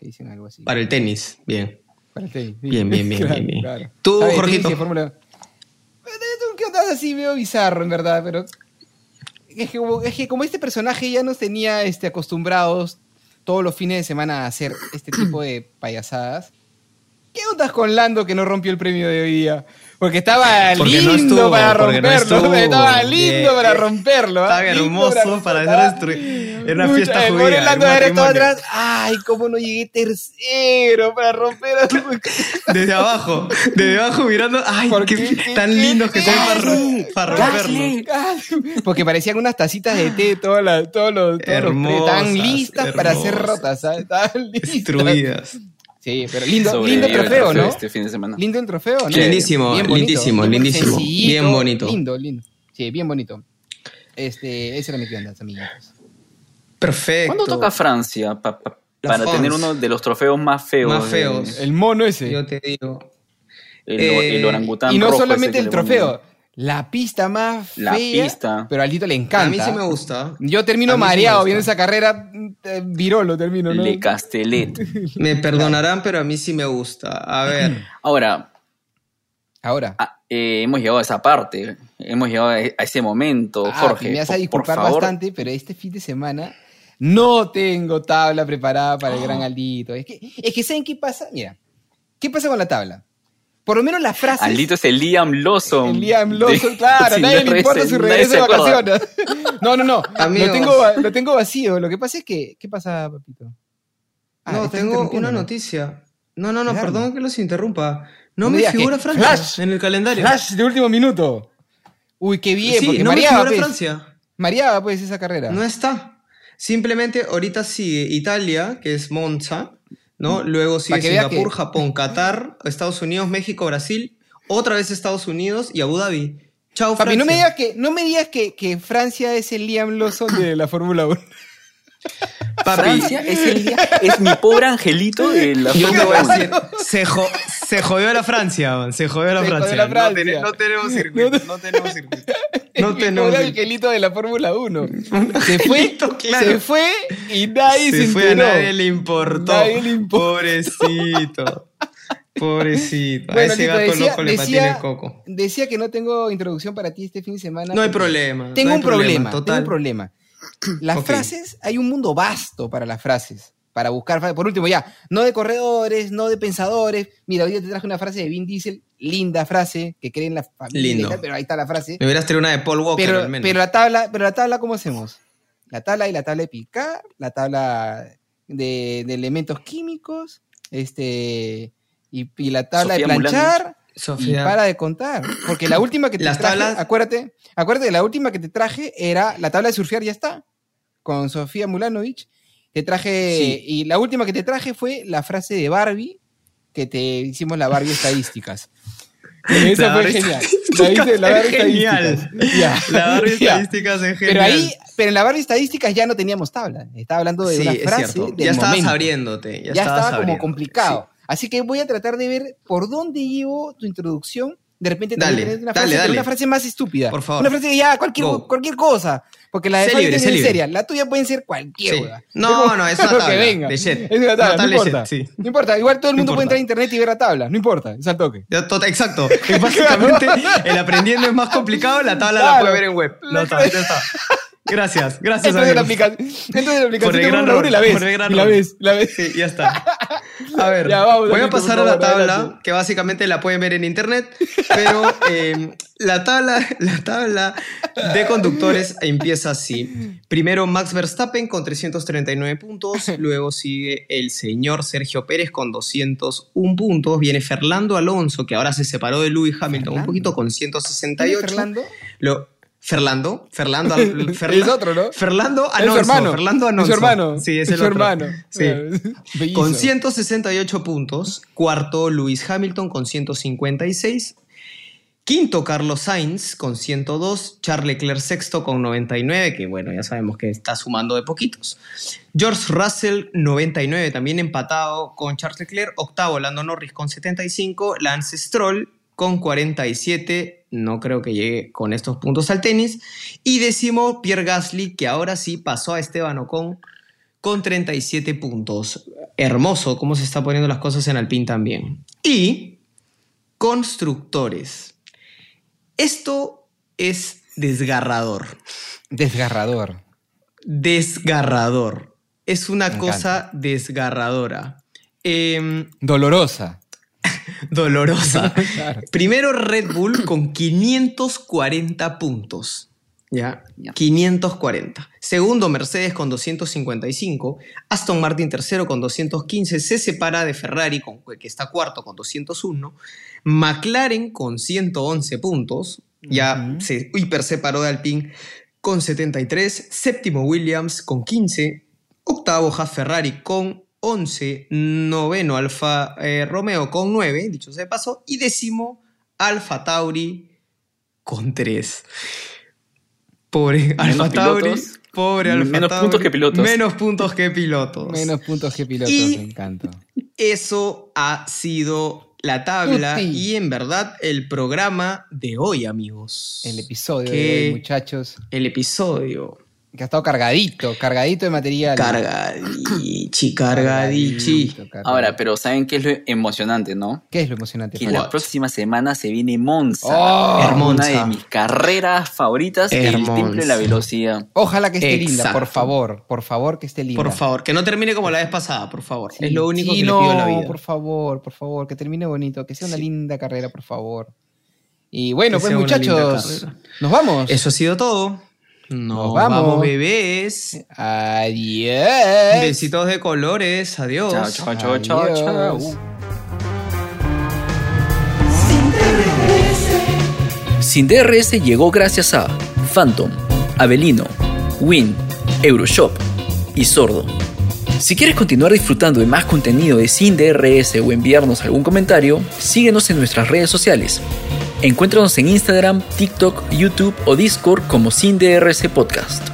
que dicen algo así. Para el tenis, bien. Para el tenis. Bien, bien, [LAUGHS] bien, Claro, bien, bien. claro. Tú, Jorgito. ¿Qué onda así? Veo bizarro, en verdad, pero. Es que, como, es que como este personaje ya nos tenía este, acostumbrados todos los fines de semana a hacer este tipo de [CLEARS THROAT] payasadas. ¿Qué ondas con Lando que no rompió el premio de hoy día? Porque estaba Porque no lindo estuvo, para no romperlo. [LAUGHS] estuvo. estaba lindo para romperlo. ¿ah? Estaba hermoso para romperlo. hacer destruir. Era una fiesta el judía. Lando matrimonio. atrás. Ay, cómo no llegué tercero para romper. [LAUGHS] Desde abajo, desde abajo mirando. Ay, ¿Por qué, tan lindos que son para, para romperlo. Porque parecían unas tacitas de té, todas las, todos los, todos los Hermosas, estaban listas para ser rotas, ¿sabes? Estaban listas. Destruidas. Sí, pero [LAUGHS] lindo, lindo trofeo, ¿no? Este fin de semana. Lindo el trofeo, ¿no? Lindísimo, lindísimo, lindísimo. Bien bonito. Lindo, lindo. Sí, bien bonito. Este, ese era mi onda, amiguitos. Perfecto. ¿Cuándo toca Francia pa- pa- La para France. tener uno de los trofeos más feos? Más de- feos. El mono ese. Yo te digo. el, Eh, el orangután y no rojo solamente ese el trofeo, la pista más La fea, pista. pero a Aldito le encanta. A mí sí me gusta. Yo termino sí mareado gusta. viendo esa carrera, eh, virolo termino, ¿no? Le Castellet. [LAUGHS] Me perdonarán, pero a mí sí me gusta. A ver. [CLEARS THROAT] Ahora, Ahora. ah, eh, hemos llegado a esa parte. Hemos llegado a, a ese momento, Ah, Jorge. me vas a por- disculpar por favor. bastante, pero este fin de semana no tengo tabla preparada para el gran [GASPS] Aldito. Es que, es que ¿saben qué pasa? Mira, ¿qué pasa con la tabla? Por lo menos las frases... Aldito es el Liam Lawson. El Liam de- Lawson, claro, [LAUGHS] nadie le RS, importa regreso se de vacaciones. No, no, no, Amigos. lo tengo, lo tengo vacío. Lo que pasa es que... ¿Qué pasa, papito? Ah, no, tengo una ¿no? noticia. No, no, no, Claro. perdón que los interrumpa. No No me me figura Francia Flash. en el calendario. Flash de último minuto. Uy, qué bien, sí, porque no me mareaba, figura pues. Francia. Mareaba, pues, esa carrera. No está. Simplemente ahorita sigue Italia, que es Monza, ¿no? Luego sigue Singapur, que- Japón, Qatar, Estados Unidos, México, Brasil, otra vez Estados Unidos y Abu Dhabi. Chao, Papi, Francia. no me digas que, no me digas que, que Francia es el Liam Lawson de la Fórmula 1. Papi, Francia es, el es mi pobre angelito de la yo te voy a decir, se, jo- se jodió la Francia, man, se jodió la Se jodió Francia. la No Francia. ten- No, tenemos circuito, No, [LAUGHS] no, tenemos circuito. No No tenemos el circuito. angelito de la Fórmula 1. Se fue, Angelito, claro. se fue y nadie se, Se fue, a enteró. nadie le importó. Nadie le importó. Pobrecito. Pobrecito. a Bueno, ese Tito, gato decía, loco le decía- el coco. decía que no tengo introducción para ti este fin de semana. No hay problema. Tengo no hay un problema, tengo total. un problema. [CLEARS THROAT] Las frases, hay un mundo vasto para las frases. Para buscar frases. Por último, ya, no de corredores, no de pensadores. Mira, hoy día te traje una frase de Vin Diesel, linda frase, que cree en la familia y Lindo. tal, pero ahí está la frase. Me hubieras traído una de Paul Walker Pero, al menos. pero la tabla, pero la tabla, ¿cómo hacemos? La tabla y la tabla de picar, la tabla de, de elementos químicos, este, y, y la tabla Sofía de planchar, Sofía. para de contar. Porque la última que te Las traje, tablas- acuérdate, acuérdate, la última que te traje era la tabla de surfear, ya está, con Sofía Mulanovich. Te traje, Sí. y la última que te traje fue la frase de Barbie, que te hicimos la Barbie estadísticas. [LAUGHS] Eso La fue genial. La, es Barbie genial. estadísticas. [LAUGHS] La Barbie ya. estadísticas es Pero ahí, pero en la Barbie estadísticas ya no teníamos tabla. Estaba hablando de sí, una frase del Ya estabas momento abriéndote. Ya, ya, estabas estaba como complicado. Así que voy a tratar de ver por dónde llevo tu introducción. De repente Dale, también una, frase, dale. una frase más estúpida. Por favor. Una frase de ya, cualquier, Go. cualquier cosa. Porque la de Fabi es seria. La tuya puede ser cualquier Sí. No, como- no, [LAUGHS] es una tabla que venga. de Jet. Es una tabla, no importa. Jet, sí. No importa. Igual todo el No mundo puede entrar a internet y ver la tabla. No importa. Es al toque. Exacto. [LAUGHS] Básicamente el aprendiendo es más complicado, la tabla la puede ver en web. Está. [LAUGHS] Gracias, gracias Entonces la, aplicación, entonces la aplicación Por el gran hora y la ves. por el gran Y la ves, la ves. Sí, ya está. [LAUGHS] A ver, Ya, vamos, voy a pasar a la tabla, adelante. que básicamente la pueden ver en internet, pero eh, la, tabla, [LAUGHS] la tabla de conductores empieza así. Primero Max Verstappen con 339 puntos, luego sigue el señor Sergio Pérez con 201 puntos, viene Fernando Alonso, que ahora se separó de Lewis Hamilton un poquito con ¿Quién 168. es Fernando? Lo- Fernando, Fernando, [LAUGHS] Es otro, ¿no? Fernando Es su Alonso. hermano. Fernando Es Alonso. su hermano. Sí, es, el su otro. hermano. Sí. [LAUGHS] Con 168 puntos. Cuarto, Lewis Hamilton con 156. Quinto, Carlos Sainz con 102. Charles Leclerc sexto con 99, que bueno, ya sabemos que está sumando de poquitos. George Russell 99, también empatado con Charles Leclerc. Octavo, Lando Norris con 75. Lance Stroll con 47. No creo que llegue con estos puntos al tenis. Y décimo, Pierre Gasly, que ahora sí pasó a Esteban Ocon con 37 puntos. Hermoso cómo se está poniendo las cosas en Alpine también. Y constructores. Esto es desgarrador. Desgarrador. Desgarrador. Es una Me cosa desgarradora. Em, Dolorosa. Dolorosa. [LAUGHS] Claro. Primero Red Bull con 540 puntos. ¿Ya? Ya. 540. Segundo Mercedes con 255. Aston Martin tercero con 215. Se separa de Ferrari, con, que está cuarto con 201. McLaren con 111 puntos. Ya se hiper separó de Alpine con 73. Séptimo Williams con 15. Octavo Haas Ferrari con 11. Noveno Alfa eh, Romeo con 9, dicho sea de paso. Y décimo Alfa Tauri con 3. Pobre Alfa Tauri. pilotos. Pobre Alfa Menos Tauri. puntos que pilotos. Menos puntos que pilotos. Menos puntos que pilotos, Y- me encanta. Eso ha sido la tabla y en verdad el programa de hoy, amigos. El episodio Que- de hoy, muchachos, El episodio. Que ha estado cargadito, cargadito de material. Cargadichi, [CLEARS THROAT] cargadichi. Cargadito, cargadito. Ahora, pero ¿saben qué es lo emocionante, no? ¿Qué es lo emocionante? Que Pablo? la What? próxima semana se viene Monza. Oh, una de mis carreras favoritas, el Hermosa. temple de la velocidad. Ojalá que esté linda, por favor, por favor que esté linda. Por favor, que no termine como la vez pasada, por favor. Sí, es lo único sí, que no, le pido a la vida. por favor, por favor, que termine bonito, que sea una Sí. linda carrera, por favor. Y bueno, Que pues muchachos, nos vamos. Eso ha sido todo. Nos, Nos vamos. vamos. bebés. Adiós. Besitos de colores. Adiós. Chao, chao, chao, chao, chao. Sin DRS llegó gracias a Phantom, Avelino, Win, Euroshop y Sordo. Si quieres continuar disfrutando de más contenido de Sin DRS o enviarnos algún comentario, síguenos en nuestras redes sociales. Encuéntranos en Instagram, TikTok, YouTube o Discord como Sin DRS Podcast.